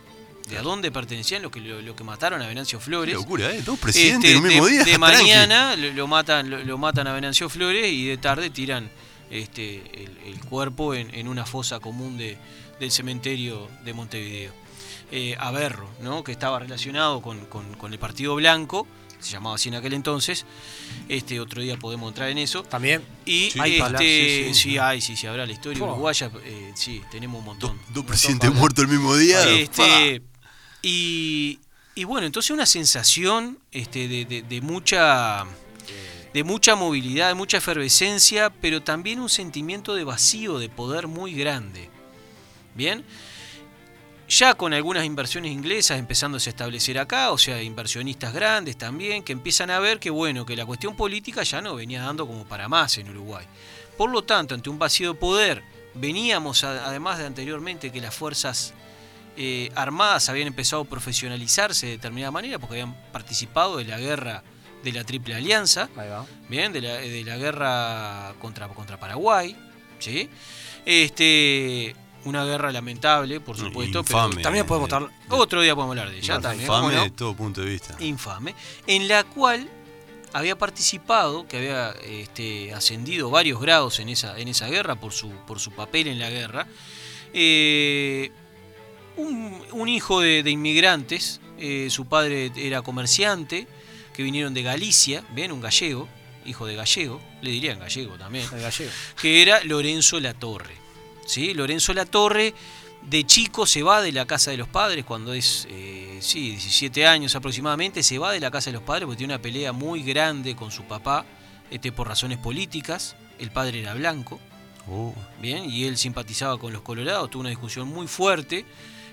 de a dónde pertenecían los que lo, lo que mataron a Venancio Qué Flores. locura, ¿eh? Dos presidentes Este, en un mismo de, día. de mañana lo, lo matan, lo, lo matan a Venancio Flores y de tarde tiran este, el, el cuerpo en, en una fosa común de, del cementerio de Montevideo. Eh, a Berro, ¿no? que estaba relacionado con, con- con el Partido Blanco, se llamaba así en aquel entonces. Este otro día podemos entrar en eso. También. Y Sí. Hay este, sí, sí, sí. hay, sí, sí, habrá la historia uruguaya, eh, sí, tenemos un montón. Dos presidentes muertos el mismo día. este, y, y bueno, entonces una sensación este, de, de- de mucha de mucha movilidad, de mucha efervescencia, pero también un sentimiento de vacío, de poder muy grande. Bien, ya con algunas inversiones inglesas empezándose a establecer acá, o sea, inversionistas grandes también, que empiezan a ver que bueno, que la cuestión política ya no venía dando como para más en Uruguay. Por lo tanto, ante un vacío de poder, veníamos a- además de anteriormente que las fuerzas eh, armadas habían empezado a profesionalizarse de determinada manera porque habían participado de la guerra de la Triple Alianza, bien, de la, de la guerra contra, contra Paraguay, ¿sí? Este, una guerra lamentable, por supuesto, Infame. pero También podemos estar. otro día podemos hablar de ella también. ¿cómo Infame no? de todo punto de vista. infame, en la cual había participado, que había este, ascendido varios grados en esa, en esa guerra por su, por su papel en la guerra, eh, un, un hijo de, de inmigrantes, eh, su padre era comerciante, que vinieron de Galicia, bien, un gallego, hijo de gallego, le dirían gallego también, El gallego. que era Lorenzo Latorre. ¿Sí? Lorenzo Latorre de chico se va de la casa de los padres cuando es, eh, sí, 17 años aproximadamente, se va de la casa de los padres porque tiene una pelea muy grande con su papá este, por razones políticas. El padre era blanco, Oh, bien, y él simpatizaba con los colorados, tuvo una discusión muy fuerte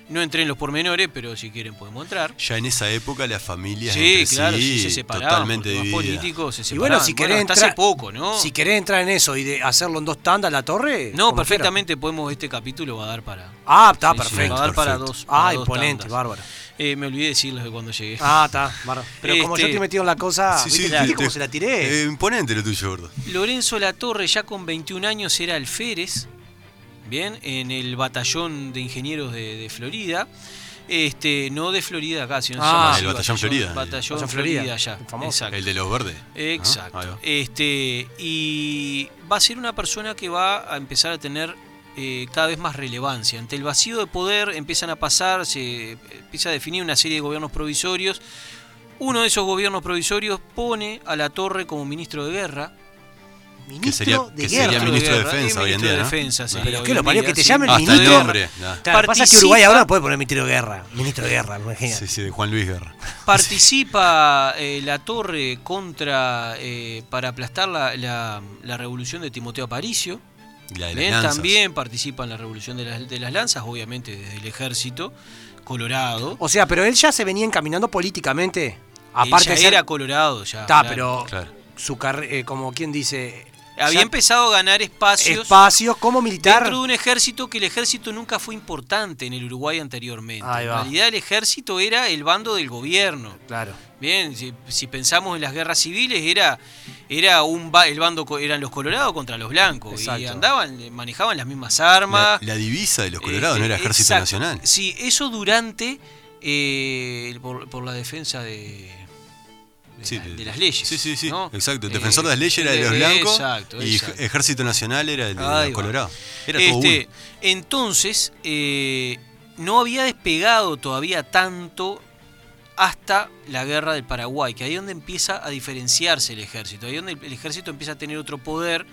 No entré en los pormenores, pero si quieren podemos entrar. Ya en esa época las familias Sí, entre claro, sí, sí se separaban. totalmente divididas. políticos se Y separaban. bueno, si querés hasta entrar, hace poco, ¿no? Si querés entrar en eso y de hacerlo en dos tandas la torre. no, perfectamente podemos, este capítulo va a dar para... Ah, está Sí, sí, perfecto. va a dar para dos. para Ah, dos imponente, tandas. bárbaro. Eh, me olvidé decirles de cuando llegué. Ah, está, bárbaro. Pero como yo Este- estoy metido en la cosa, Sí, sí, ¿viste, te- cómo te- se la tiré? Eh, imponente lo tuyo, gordo. Lorenzo Latorre, ya con 21 años, era alférez, bien, en el batallón de ingenieros de, de Florida. Este, no de Florida acá, sino Ah, el batallón Florida. Batallón Batallón Florida, Florida, allá. el. El de los verdes. Exacto. Ah, este, y va a ser una persona que va a empezar a tener eh, cada vez más relevancia. Ante el vacío de poder empiezan a pasar, se empieza a definir una serie de gobiernos provisorios. Uno de esos gobiernos provisorios pone a la torre como ministro de guerra. Ministro sería- de que guerra. sería ministro de guerra, Defensa eh, hoy en ministro día, de ¿no? Defensa, sí, Pero hoy qué lo parió que te sí. llamen Hasta el ministro. nombre. Claro, pasa que Uruguay ahora puede poner ministro de guerra. Ministro de guerra, imagínate. Sí, sí, de Juan Luis Guerra. Participa eh, la torre contra eh, para aplastar la, la- la revolución de Timoteo Aparicio. La de las también participa en la revolución de las, de las lanzas, obviamente desde el ejército colorado. O sea, pero él ya se venía encaminando políticamente. Aparte Él de ya ser- era colorado ya. Está, claro. pero Claro. su carrera, como quien dice, había ya- empezado a ganar espacios espacios como militar. dentro de un ejército que el ejército nunca fue importante en el Uruguay anteriormente. Ahí En realidad el ejército era el bando del gobierno. Claro. Bien, si, si pensamos en las guerras civiles, era, era un ba- el bando eran los colorados contra los blancos. Y Exacto. andaban, eh, manejaban las mismas armas. La, la divisa de los colorados no Este, era Ejército exacto. Nacional. Sí, eso durante eh, por, por la defensa de, de, Sí, la- de- de las leyes. Sí, sí, sí. ¿no? Exacto. El Eh, defensor de las leyes era de los blancos. Exacto, y exacto. Ejército Nacional era el de los colorados. Era todo Este, uno. entonces, eh, no había despegado todavía tanto hasta la guerra del Paraguay, que ahí es donde empieza a diferenciarse el ejército, ahí es donde el ejército empieza a tener otro poder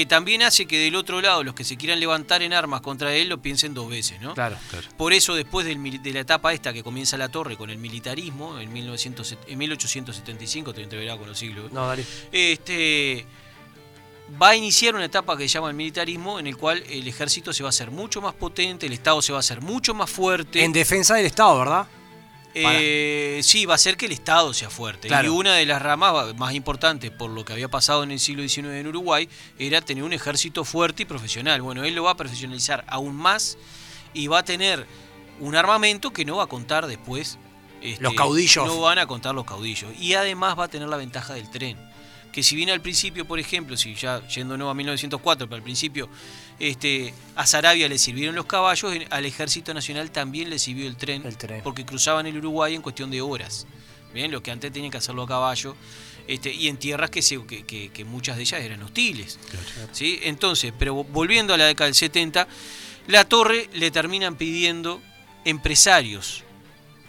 que también hace que del otro lado los que se quieran levantar en armas contra él lo piensen dos veces, ¿no? Claro. Por eso después del de la etapa esta que comienza la torre con el militarismo, en, 1900 en 1875, te entreverá con los siglos, No, dale. este, va a iniciar una etapa que se llama el militarismo, en el cual el ejército se va a hacer mucho más potente, el Estado se va a hacer mucho más fuerte. En defensa del Estado, ¿verdad? Eh, sí, va a hacer que el Estado sea fuerte. Claro. Y una de las ramas más importantes por lo que había pasado en el siglo XIX en Uruguay era tener un ejército fuerte y profesional. Bueno, él lo va a profesionalizar aún más y va a tener un armamento que no va a contar después. este, Los caudillos. No van a contar los caudillos. Y además va a tener la ventaja del tren. Que si bien al principio, por ejemplo, si ya yéndonos a 1904, pero al principio este, a Sarabia le sirvieron los caballos, al Ejército Nacional también le sirvió el tren, El tren. porque cruzaban el Uruguay en cuestión de horas. Bien, lo que antes tenían que hacerlo a caballo, este, y en tierras que, se- que, que- que muchas de ellas eran hostiles. ¿sí? Entonces, pero volviendo a la década del 70, la torre le terminan pidiendo empresarios,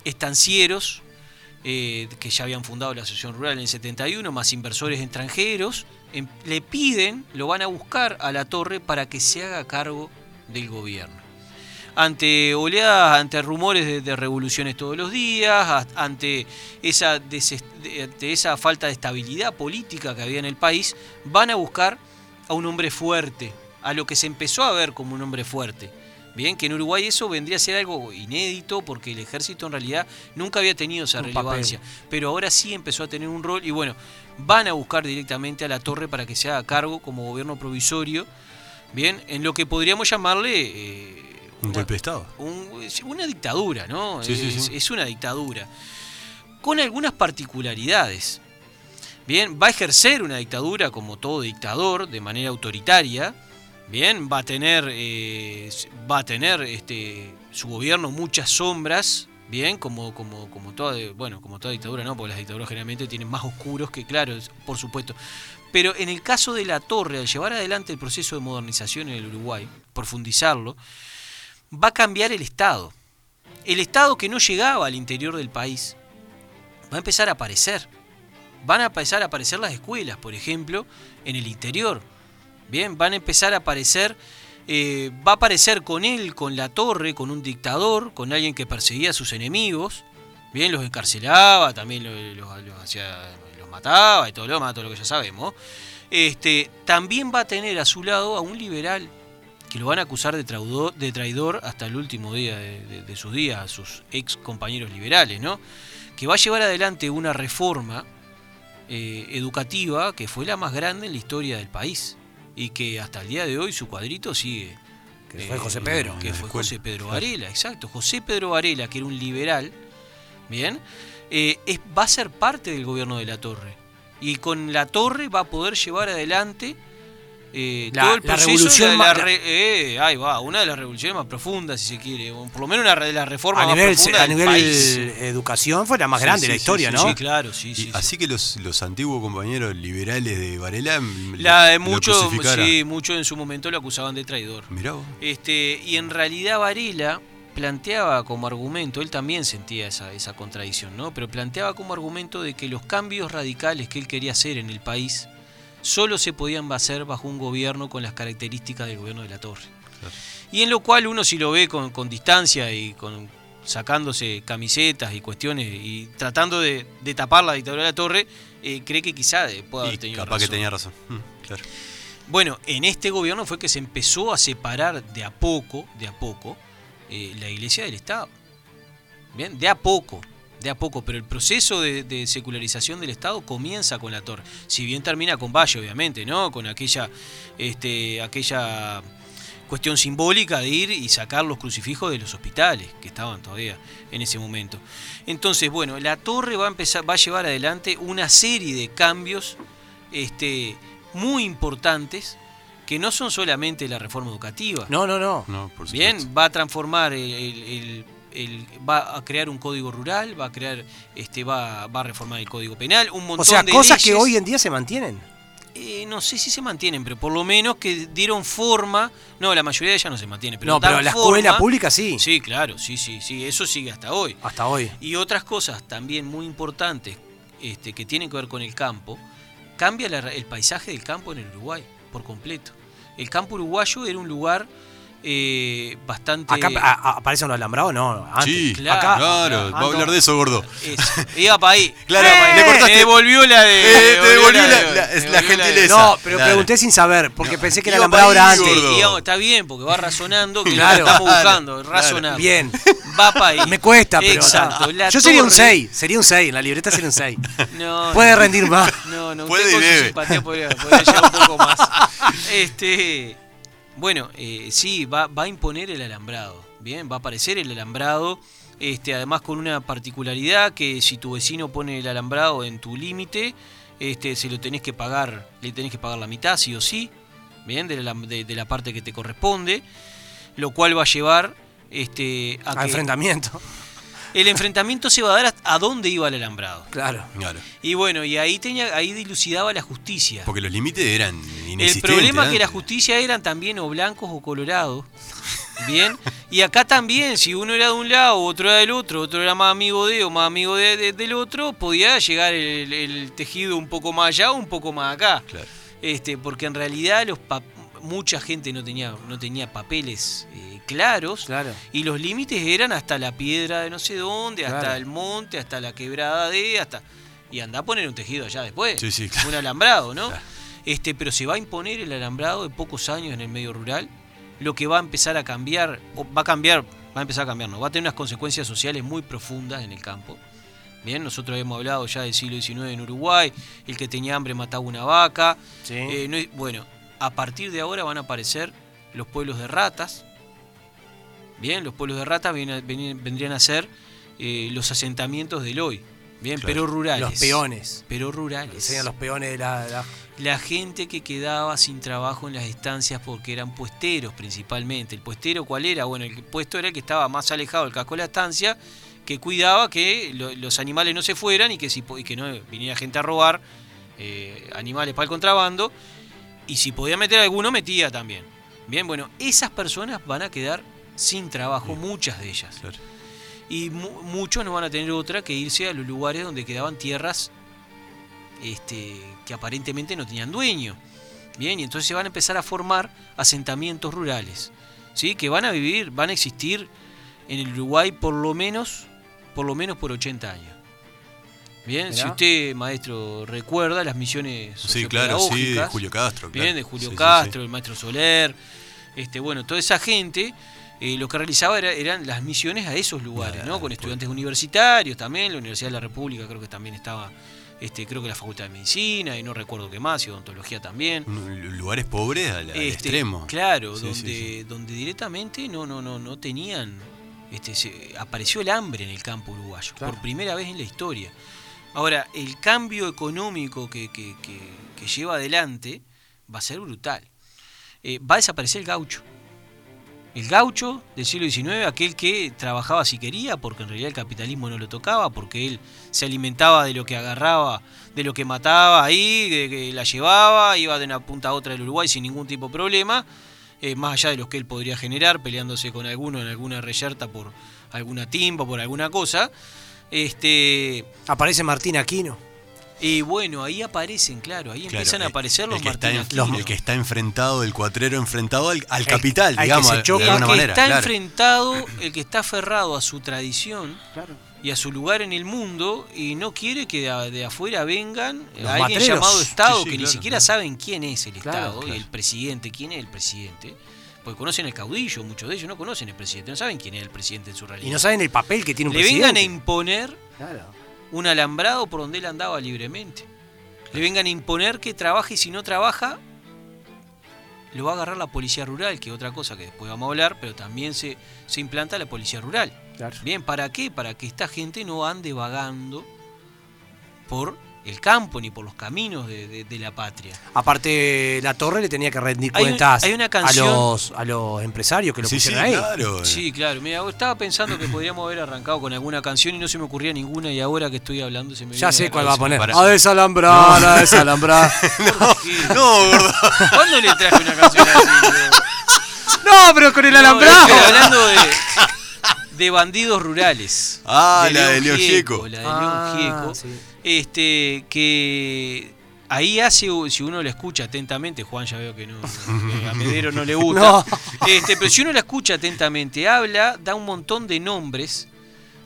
estancieros, eh, que ya habían fundado la Asociación Rural en el 71, más inversores extranjeros, le piden, lo van a buscar a la torre para que se haga cargo del gobierno. Ante oleadas, ante rumores de, de revoluciones todos los días, ante esa, ante esa falta de estabilidad política que había en el país, van a buscar a un hombre fuerte, a lo que se empezó a ver como un hombre fuerte. Bien, que en Uruguay eso vendría a ser algo inédito porque el ejército en realidad nunca había tenido esa Un relevancia, pero ahora sí empezó a tener un rol y bueno, van a buscar directamente a la torre para que se haga cargo como gobierno provisorio, bien, en lo que podríamos llamarle eh, Un una- golpe de Estado. un- una dictadura, ¿no? Sí, sí, es, sí. es una dictadura. Con algunas particularidades. Bien, va a ejercer una dictadura como todo dictador, de manera autoritaria. Bien, va a tener, eh, va a tener este, su gobierno muchas sombras. Bien, como, como, como toda, bueno, como toda dictadura, ¿no? Porque las dictaduras generalmente tienen más oscuros que, claro, es- por supuesto. Pero en el caso de la torre, al llevar adelante el proceso de modernización en el Uruguay, profundizarlo, va a cambiar el Estado. El Estado que no llegaba al interior del país va a empezar a aparecer. Van a empezar a aparecer las escuelas, por ejemplo, en el interior. Bien, van a empezar a aparecer, eh, va a aparecer con él, con la torre, con un dictador, con alguien que perseguía a sus enemigos. Bien, los encarcelaba, también los, hacía- los mataba y todo lo demás, todo lo que ya sabemos. Este, también va a tener a su lado a un liberal que lo van a acusar de traidor, de traidor hasta el último día de, de- de sus días a sus ex compañeros liberales, ¿no? Que va a llevar adelante una reforma eh, educativa que fue la más grande en la historia del país y que hasta el día de hoy su cuadrito sigue. Que fue eh, José Pedro. Que fue. José Pedro Varela, exacto. José Pedro Varela, que era un liberal, ¿bien? Eh, es, va a ser parte del gobierno de la Torre. Y con la Torre va a poder llevar adelante eh, La- todo el la proceso revolución de la la- re- eh, ahí va, una de las revoluciones más profundas, si se quiere, o por lo menos una de las reformas A más nivel, profundas a del nivel país. educación fue la más Sí, grande de sí, la historia, sí, ¿no? Sí, claro, sí, Y sí. sí. así que los, los antiguos compañeros liberales de Varela La muchos, muchos en su momento lo acusaban de traidor. Mirá vos. Este, y en realidad Varela planteaba como argumento, él también sentía esa, esa contradicción, ¿no? Pero planteaba como argumento de que los cambios radicales que él quería hacer en el país solo se podían hacer bajo un gobierno con las características del gobierno de la Torre. Y en lo cual uno si lo ve con, con distancia y con sacándose camisetas y cuestiones y tratando de, de tapar la dictadura de la Torre, eh, cree que quizá pueda haber Y tenido capaz que razón. tenía razón. Mm, claro. Bueno, en este gobierno fue que se empezó a separar de a poco, de a poco, eh, la iglesia del Estado. Bien, de a poco, de a poco, pero el proceso de, de secularización del Estado comienza con la torre. Si bien termina con Valle, obviamente, ¿no? Con aquella, este, aquella cuestión simbólica de ir y sacar los crucifijos de los hospitales que estaban todavía en ese momento. Entonces, bueno, la torre va a empezar, va a llevar adelante una serie de cambios este, muy importantes que no son solamente la reforma educativa. No, no, no. No, por. Bien, va a transformar el, el- el- el- va a crear un código rural, va a crear, este, va, va a reformar el código penal, un montón O sea, de cosas que hoy en día se mantienen. Eh, no sé si se mantienen, pero por lo menos que dieron forma. No, la mayoría de ellas no se mantiene, pero no, pero la forma- escuela pública sí. Sí, claro, sí, sí, sí, eso sigue hasta hoy. Hasta hoy. Y otras cosas también muy importantes este, que tienen que ver con el campo, cambia la- el paisaje del campo en el Uruguay por completo. El campo uruguayo era un lugar eh, bastante... Acá a- a- aparecen los alambrados, no. Antes. Sí, Claro, claro, claro. va a hablar de eso, gordo. Eso, iba para ahí. Claro, Eh, le cortaste. Me devolvió la de... Eh, te devolvió la- de- la- la devolvió de- gentileza. No, pero Dale. pregunté sin saber, porque pensé que el Iba alambrado era antes. Digamos, está bien, porque va razonando que Claro. lo estamos Claro, buscando, claro. razonando. Bien. Va para ahí. Me cuesta, pero. Exacto. la Yo sería un torre- 6, sería un 6, en la libreta sería un 6. No, Puede no. rendir más. No, no, Puede usted con y su debe. simpatía podría, podría llegar un poco más. Este, bueno, eh, sí, va, va a imponer el alambrado. Bien, va a aparecer el alambrado. Este, además con una particularidad que si tu vecino pone el alambrado en tu límite, este, se lo tenés que pagar, le tenés que pagar la mitad, sí o sí, bien, de la, de- de la parte que te corresponde, lo cual va a llevar este, a A que enfrentamiento. El enfrentamiento se va a dar a, dónde iba el alambrado. Claro. Claro. Y bueno, y ahí tenía, ahí dilucidaba la justicia. Porque los límites eran El inexistentes. problema es que la justicia eran también o blancos o colorados. Bien. Y acá también, si uno era de un lado, otro era del otro, otro era más amigo de o más amigo de- de- del otro, podía llegar el, el tejido un poco más allá o un poco más acá. Claro. Este, porque en realidad los mucha gente no tenía, no tenía papeles eh, claros. Claro. Y los límites eran hasta la piedra de no sé dónde, hasta Claro. el monte, hasta la quebrada de, hasta. Y anda a poner un tejido allá después. Sí, sí, claro. Un alambrado, ¿no? Este, pero se va a imponer el alambrado de pocos años en el medio rural, lo que va a empezar a cambiar, o va a cambiar, va a empezar a cambiar, no, va a tener unas consecuencias sociales muy profundas en el campo. Bien, nosotros habíamos hablado ya del siglo XIX en Uruguay, el que tenía hambre mataba una vaca. Sí. Eh, no bueno, a partir de ahora van a aparecer los pueblos de ratas. Bien, los pueblos de ratas vendrían a ser eh, los asentamientos del hoy. Bien, Claro. pero rurales. Los peones. Pero rurales. Enseñan los peones de la. la- La gente que quedaba sin trabajo en las estancias porque eran puesteros principalmente. ¿El puestero cuál era? Bueno, el puesto era el que estaba más alejado del casco de la estancia, que cuidaba que lo- los animales no se fueran y que, si, y que no viniera gente a robar eh, animales para el contrabando. Y si podía meter alguno, metía también. Bien, bueno, esas personas van a quedar sin trabajo, muchas de ellas. Claro. Y mu- muchos no van a tener otra que irse a los lugares donde quedaban tierras este, que aparentemente no tenían dueño. Bien, y entonces se van a empezar a formar asentamientos rurales, ¿sí? que van a vivir, van a existir en el Uruguay por lo menos, por lo menos por 80 años. Bien, Mirá. si usted, maestro, recuerda las misiones Sí, claro, sí, de Julio Castro. Bien, claro. de Julio Sí, sí, Castro, sí. el maestro Soler, Este, bueno, toda esa gente eh, lo que realizaba era- eran las misiones a esos lugares, ¿no? Con estudiantes universitarios también, la Universidad de la República creo que también estaba, este, creo que la Facultad de Medicina y no recuerdo qué más, y odontología también. Lugares pobres al, al Este, extremo. Claro, Sí, donde, sí, sí. donde directamente no, no, no, no tenían. Este, se- apareció el hambre en el campo uruguayo, Claro. por primera vez en la historia. Ahora, el cambio económico que, que- que- que lleva adelante va a ser brutal. Eh, va a desaparecer el gaucho. El gaucho del siglo XIX, aquel que trabajaba si quería, porque en realidad el capitalismo no lo tocaba, porque él se alimentaba de lo que agarraba, de lo que mataba ahí, de que la llevaba, iba de una punta a otra del Uruguay sin ningún tipo de problema, eh, más allá de los que él podría generar, peleándose con alguno en alguna reyerta por alguna timba, por alguna cosa. Este, Aparece Martín Aquino. Y bueno, ahí aparecen, claro, ahí Claro, empiezan a aparecer los el que, está, Martín en- Aquino. el que está enfrentado, el cuatrero enfrentado al, al El- capital, al que digamos, de choca. el alguna que manera. está claro. enfrentado, el que está aferrado a su tradición Claro. y a su lugar en el mundo y no quiere que de, a- de afuera vengan Los alguien matreros. llamado Estado Sí, sí, que ni siquiera claro. saben quién es el Estado claro. y el presidente, quién es el presidente. Porque conocen el caudillo, muchos de ellos no conocen el presidente, no saben quién es el presidente en su realidad. Y no saben el papel que tiene un Le vengan a presidente. imponer Claro. Un alambrado por donde él andaba libremente. Le vengan a imponer que trabaje y si no trabaja, lo va a agarrar la policía rural, que es otra cosa que después vamos a hablar, pero también se, se implanta la policía rural. Claro. Bien, ¿para qué? Para que esta gente no ande vagando por el campo ni por los caminos de, de- de la patria. Aparte, la torre le tenía que rendir Hay un- cuentas hay una canción- a, los, a los empresarios que lo Sí, sí, pusieron ahí. claro. Sí, claro. Mira, estaba pensando que podríamos haber arrancado con alguna canción y no se me ocurría ninguna y ahora que estoy hablando se me Ya sé la cuál va a poner. Para- A desalambrar, a desalambrar. No, gordo. ¿Cuándo le traje una canción así? no, pero con el No, alambrado. estoy hablando de, de bandidos rurales. Ah, la de León Gieco. Gieco. La de Ah, León Gieco. sí. Este, que ahí hace, si uno la escucha atentamente, Juan ya veo que no, que a Medero no le gusta. No. Este, pero si uno la escucha atentamente, habla, da un montón de nombres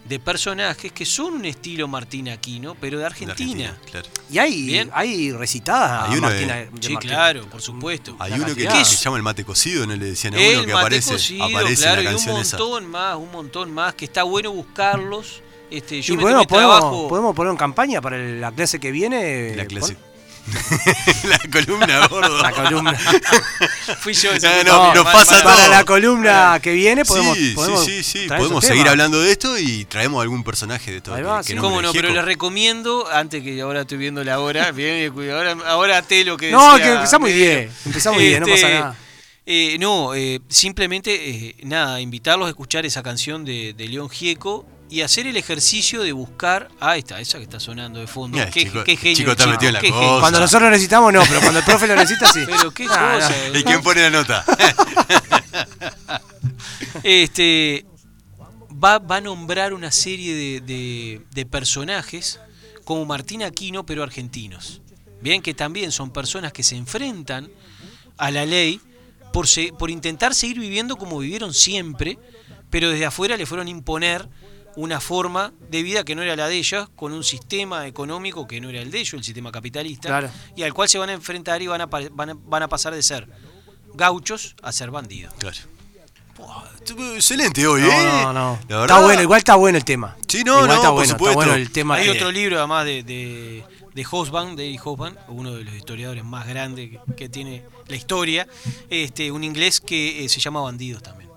de personajes que son un estilo Martín Aquino, pero de De Argentina. claro. Y hay, Bien. hay recitadas Hay uno Martina. de- de Sí, Martín. claro, por supuesto. Hay uno que, se llama el mate cocido, ¿no le decían a El uno que mate aparece, cocido, aparece claro, en la y un esa? montón más, un montón más, que está bueno buscarlos. Este, yo Y me podemos, trabajo. podemos, podemos poner en campaña para el- la clase que viene. La clase. la columna, gordo. La columna. Fui yo ese No, no, nos pasa todo. para la columna que viene podemos. sí, podemos sí, sí, sí. Podemos seguir temas. hablando de esto y traemos algún personaje de todo. Ahí va, que- sí. ¿Cómo no? Pero les recomiendo, antes que ahora estoy viendo la hora, bien, cuidado, ahora, ahora te lo que No, decía que empezamos bien. Empezamos muy bien, no Este, pasa nada. eh, no, eh, simplemente, eh, nada, invitarlos a escuchar esa canción de, de León Gieco y hacer el ejercicio de buscar. Ah, esta, esa que está sonando de fondo. Mira, qué, chico- qué genio. chico está metido en la cosa. genio. Cuando nosotros lo necesitamos, no, pero cuando el profe lo necesita, sí. Pero qué Ah, cosa. no. ¿Y quién pone la nota? este va, va a nombrar una serie de, de- de personajes como Martín Aquino, pero argentinos. Bien, que también son personas que se enfrentan a la ley por, se- por intentar seguir viviendo como vivieron siempre, pero desde afuera le fueron a imponer una forma de vida que no era la de ellas, con un sistema económico que no era el de ellos, el sistema capitalista, Claro. y al cual se van a enfrentar y van a, van a- van a pasar de ser gauchos a ser bandidos. Claro. Excelente hoy, No, ¿eh? no, no. La verdad- Está bueno, igual está bueno el tema. Sí, no, igual no, está por bueno, supuesto. Está bueno el tema. Hay otro libro además de, de, de Hobsbawm, de Eric uno de los historiadores más grandes que, que tiene la historia, este, un inglés que eh, se llama Bandidos también.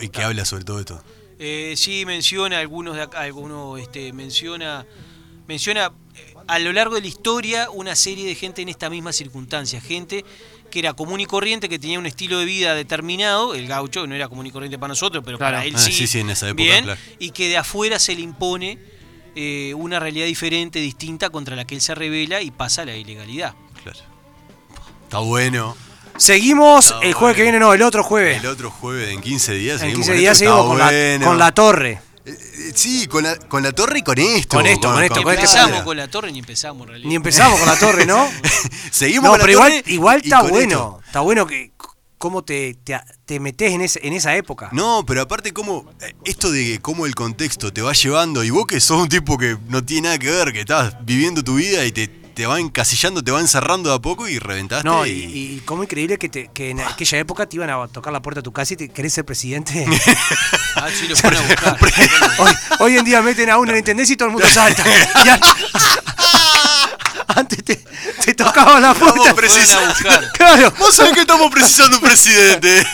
Y que habla sobre todo esto. Eh, sí menciona algunos de acá, algunos este, menciona menciona eh, a lo largo de la historia una serie de gente en esta misma circunstancia, gente que era común y corriente, que tenía un estilo de vida determinado, el gaucho no era común y corriente para nosotros, pero Claro. para él Ah, sí, sí, sí, en esa época, bien, claro. y que de afuera se le impone eh, una realidad diferente, distinta, contra la que él se revela y pasa a la ilegalidad. Claro. Está bueno. Seguimos Está el jueves que viene, no, el otro jueves. El otro jueves, en 15 días, en seguimos 15 con esto, seguimos con, la, bueno. con la torre. Eh, eh, sí, con la, con la torre y con esto. Con esto, con esto, Ni con este empezamos con la torre ni empezamos en realidad. Ni empezamos con la torre, ¿no? Seguimos No, con la pero igual, torre igual y está bueno. esto. Está bueno que cómo te, te, te metes en, en esa época. No, pero aparte cómo eh, esto de cómo el contexto te va llevando y vos que sos un tipo que no tiene nada que ver, que estás viviendo tu vida y te, te va encasillando, te va encerrando de a poco y reventaste. No, y, y- y cómo increíble que, te- que en aquella época te iban a tocar la puerta de tu casa y te querés ser presidente. Ah, sí, lo a buscar. hoy, hoy en día meten a uno en la intendencia y todo el mundo salta. Y an- antes te, te tocaba la Estamos puerta. precisando. buscar. Claro. Vos sabés que estamos precisando un presidente.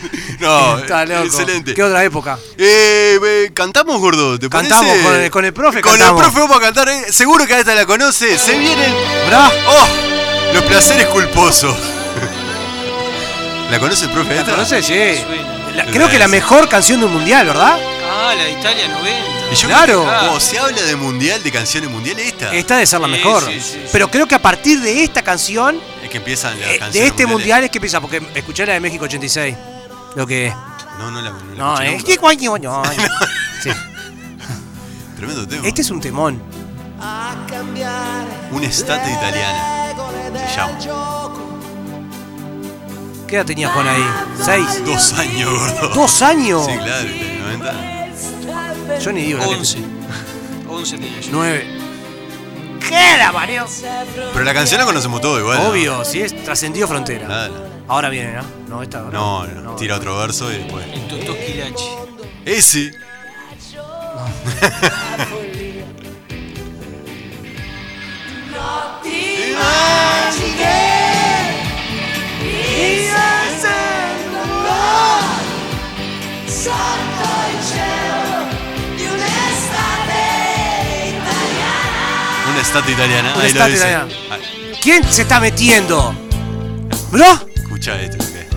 No, Está loco. excelente. ¿Qué otra época? Eh, eh, cantamos, gordo. ¿Te Cantamos, parece? con el- con el profe Con cantamos. el profe vamos a cantar. eh. Seguro que a esta la conoce. Se vienen. ¿Verdad? ¡Oh! Los placeres culposos. ¿La conoce el profe ¿La esta? conoces? Sí. La- creo que la mejor canción de un mundial, ¿verdad? Ah, la de Italia 90. Y yo Claro. Como se habla de mundial, de canciones mundiales, esta. Esta debe ser la Sí, mejor. sí, sí, sí. Pero creo que a partir de esta canción, Es que empiezan las eh, canciones. de este mundiales. mundial es que empieza, porque escuché la de México 86. Lo que. No, no la, no la No, es que coño, no. Sí. Tremendo tema. Este es un temón. Una estate italiana. Se llama. ¿Qué edad tenía Juan ahí? ¿Seis? Dos años, gordo. ¿Dos años? Sí, claro, del 90. Yo ni digo la 11. 11 tenía yo. Nueve. ¿Qué la Mario? Pero la canción la conocemos todo igual. ¿no? Obvio, sí, es trascendido frontera. Claro. Ahora viene, ¿no? No, esta No, no, tira otro verso y después. El Totó Quilachi. Ese. Una estatua italiana. Una Ahí lo estatua dice. italiana. ¿Quién se está metiendo? ¿Bro? Escucha esto. ¿qué?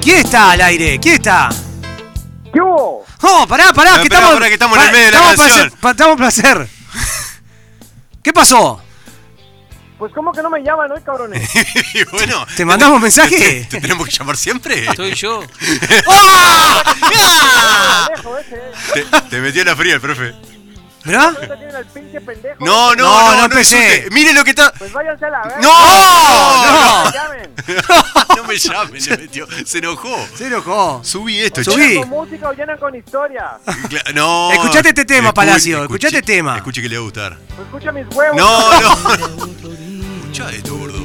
¿Quién está al aire? ¿Quién está? ¿Qué hubo? No, pará, pará, No, que estamos. pará, que estamos en el medio de la canción. pa- Estamos para hacer. ¿Qué pasó? Pues ¿cómo que no me llaman hoy, cabrones? y bueno. ¿Te mandamos mensaje? ¿Te tenemos que llamar siempre? Soy yo. Eh. Te, te metió en la fría el profe. Pendejo. No, no, No, no, no no, empecé. insulte. Mire lo que está. Pues váyanse a la verga. ¡No! no. me llamen. No me llamen, le metió. Se enojó. Se enojó. Subí esto, Subí. chico. ¿Con música o llenan con historia? Cla- No. Escuchate este tema, Palacio, escuche- escuchate este tema. Escuche que le va a gustar. Pues escucha mis huevos. No, no. Escucha esto, gordo.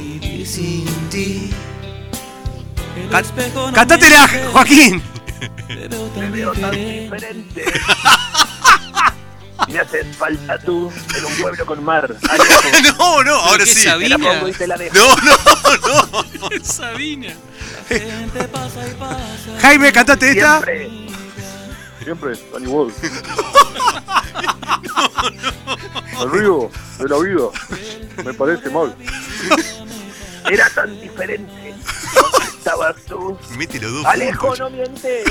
Can- Cantátela, Joaquín. Te veo tan diferente. Me haces falta tú en un pueblo con mar. Alejo, No, no, ahora sí. sabía? te la pongo y te la dejo. No, no, no. Sabina. Jaime, cantate esta. Siempre. Siempre, Danny Wolf. El río de la vida me parece mal. Era tan diferente. ¿Dónde estabas tú? Mételo dos. Alejo, puntos. no mientes.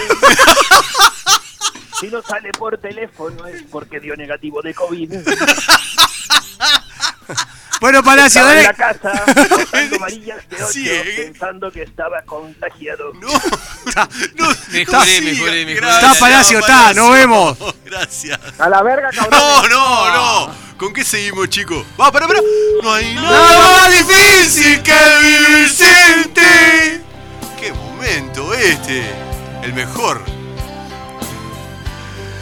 Si no sale por teléfono es porque dio negativo de COVID. Bueno, Palacio, Estaba en dale. la casa cortando varillas de ocho Sí, eh. pensando que estaba contagiado. No, no. Mejoré, no mejoré, siga. mejoré. Gracias, Está, Palacio, está, nos vemos. Gracias. A la verga, cabrón. No, no, no. ¿Con qué seguimos, chicos? Va, para, para. No hay nada Nada más difícil que vivir sin ti. Qué momento este. El mejor.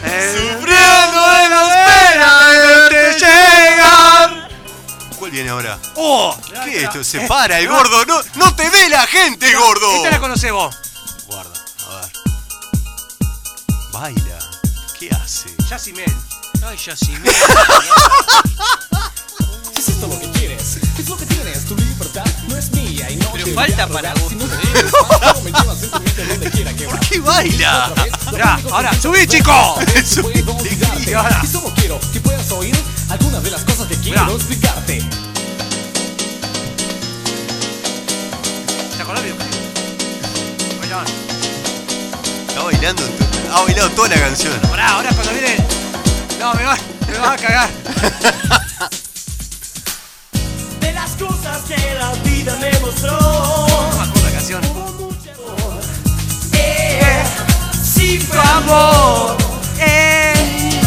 Sufriendo de la espera de verte llegar. ¿Cuál viene ahora? Oh, ¿Qué es esto? Se para el gordo. No, no te ve la gente, gordo. Esta la conocés vos. Guarda, a ver. Baila. ¿Qué hace? Yacimel. Ay, ya sí. me- Pero falta para vos. ¿Por qué baila? Ahora, subí, chico. Alegría. Y ahora, Y solo quiero que puedas oír algunas de las cosas que quiero Mirá. explicarte. ¿te acordás, viejo? Bailón. Está bailando. Ha bailado toda la canción. Pará, ahora cuando viene. No, me va, me va a cagar. Amor. Eh,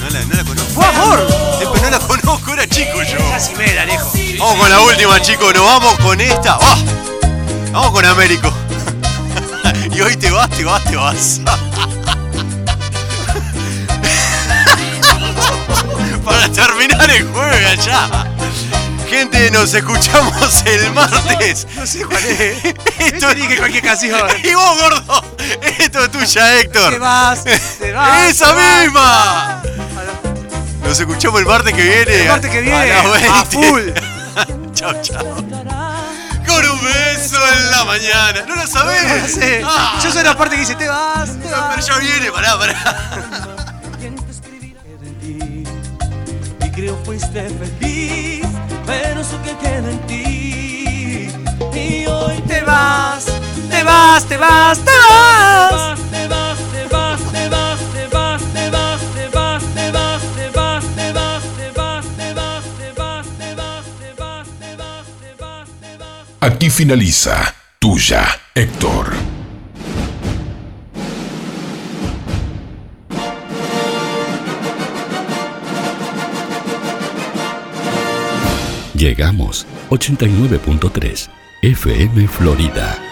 No la, no la conozco. fue amor. Pero no la conozco, era chico yo. Yacimel, Alejo. Vamos con la última, chicos. Nos vamos con esta. ¡Ah! Vamos con Américo. y hoy te vas, te vas, te vas. Para terminar el jueves allá. Gente, nos escuchamos el martes. No sé cuál es. Esto Esto dije cualquier canción. Y vos, gordo, esto es tuya, Héctor. Te vas, te vas. ¡Esa te vas. misma! Nos escuchamos el martes que viene. El martes que viene, A a 20. full. chao, chao. Con un beso en la mañana. ¿No lo sabés? No sé. Ah. Yo soy la parte que dice, te vas, te vas. pero ya viene, pará, pará. Y creo fuiste feliz, pero eso que queda en ti. Y hoy Te vas, te vas, te vas, te vas. te vas, te vas, te vas, te vas, te vas, te vas, te vas, te vas, te vas, te vas, te vas, te vas, te vas, te vas, te vas, te vas, te vas. Aquí finaliza Tuya, Héctor. Llegamos 89.3 FM Florida.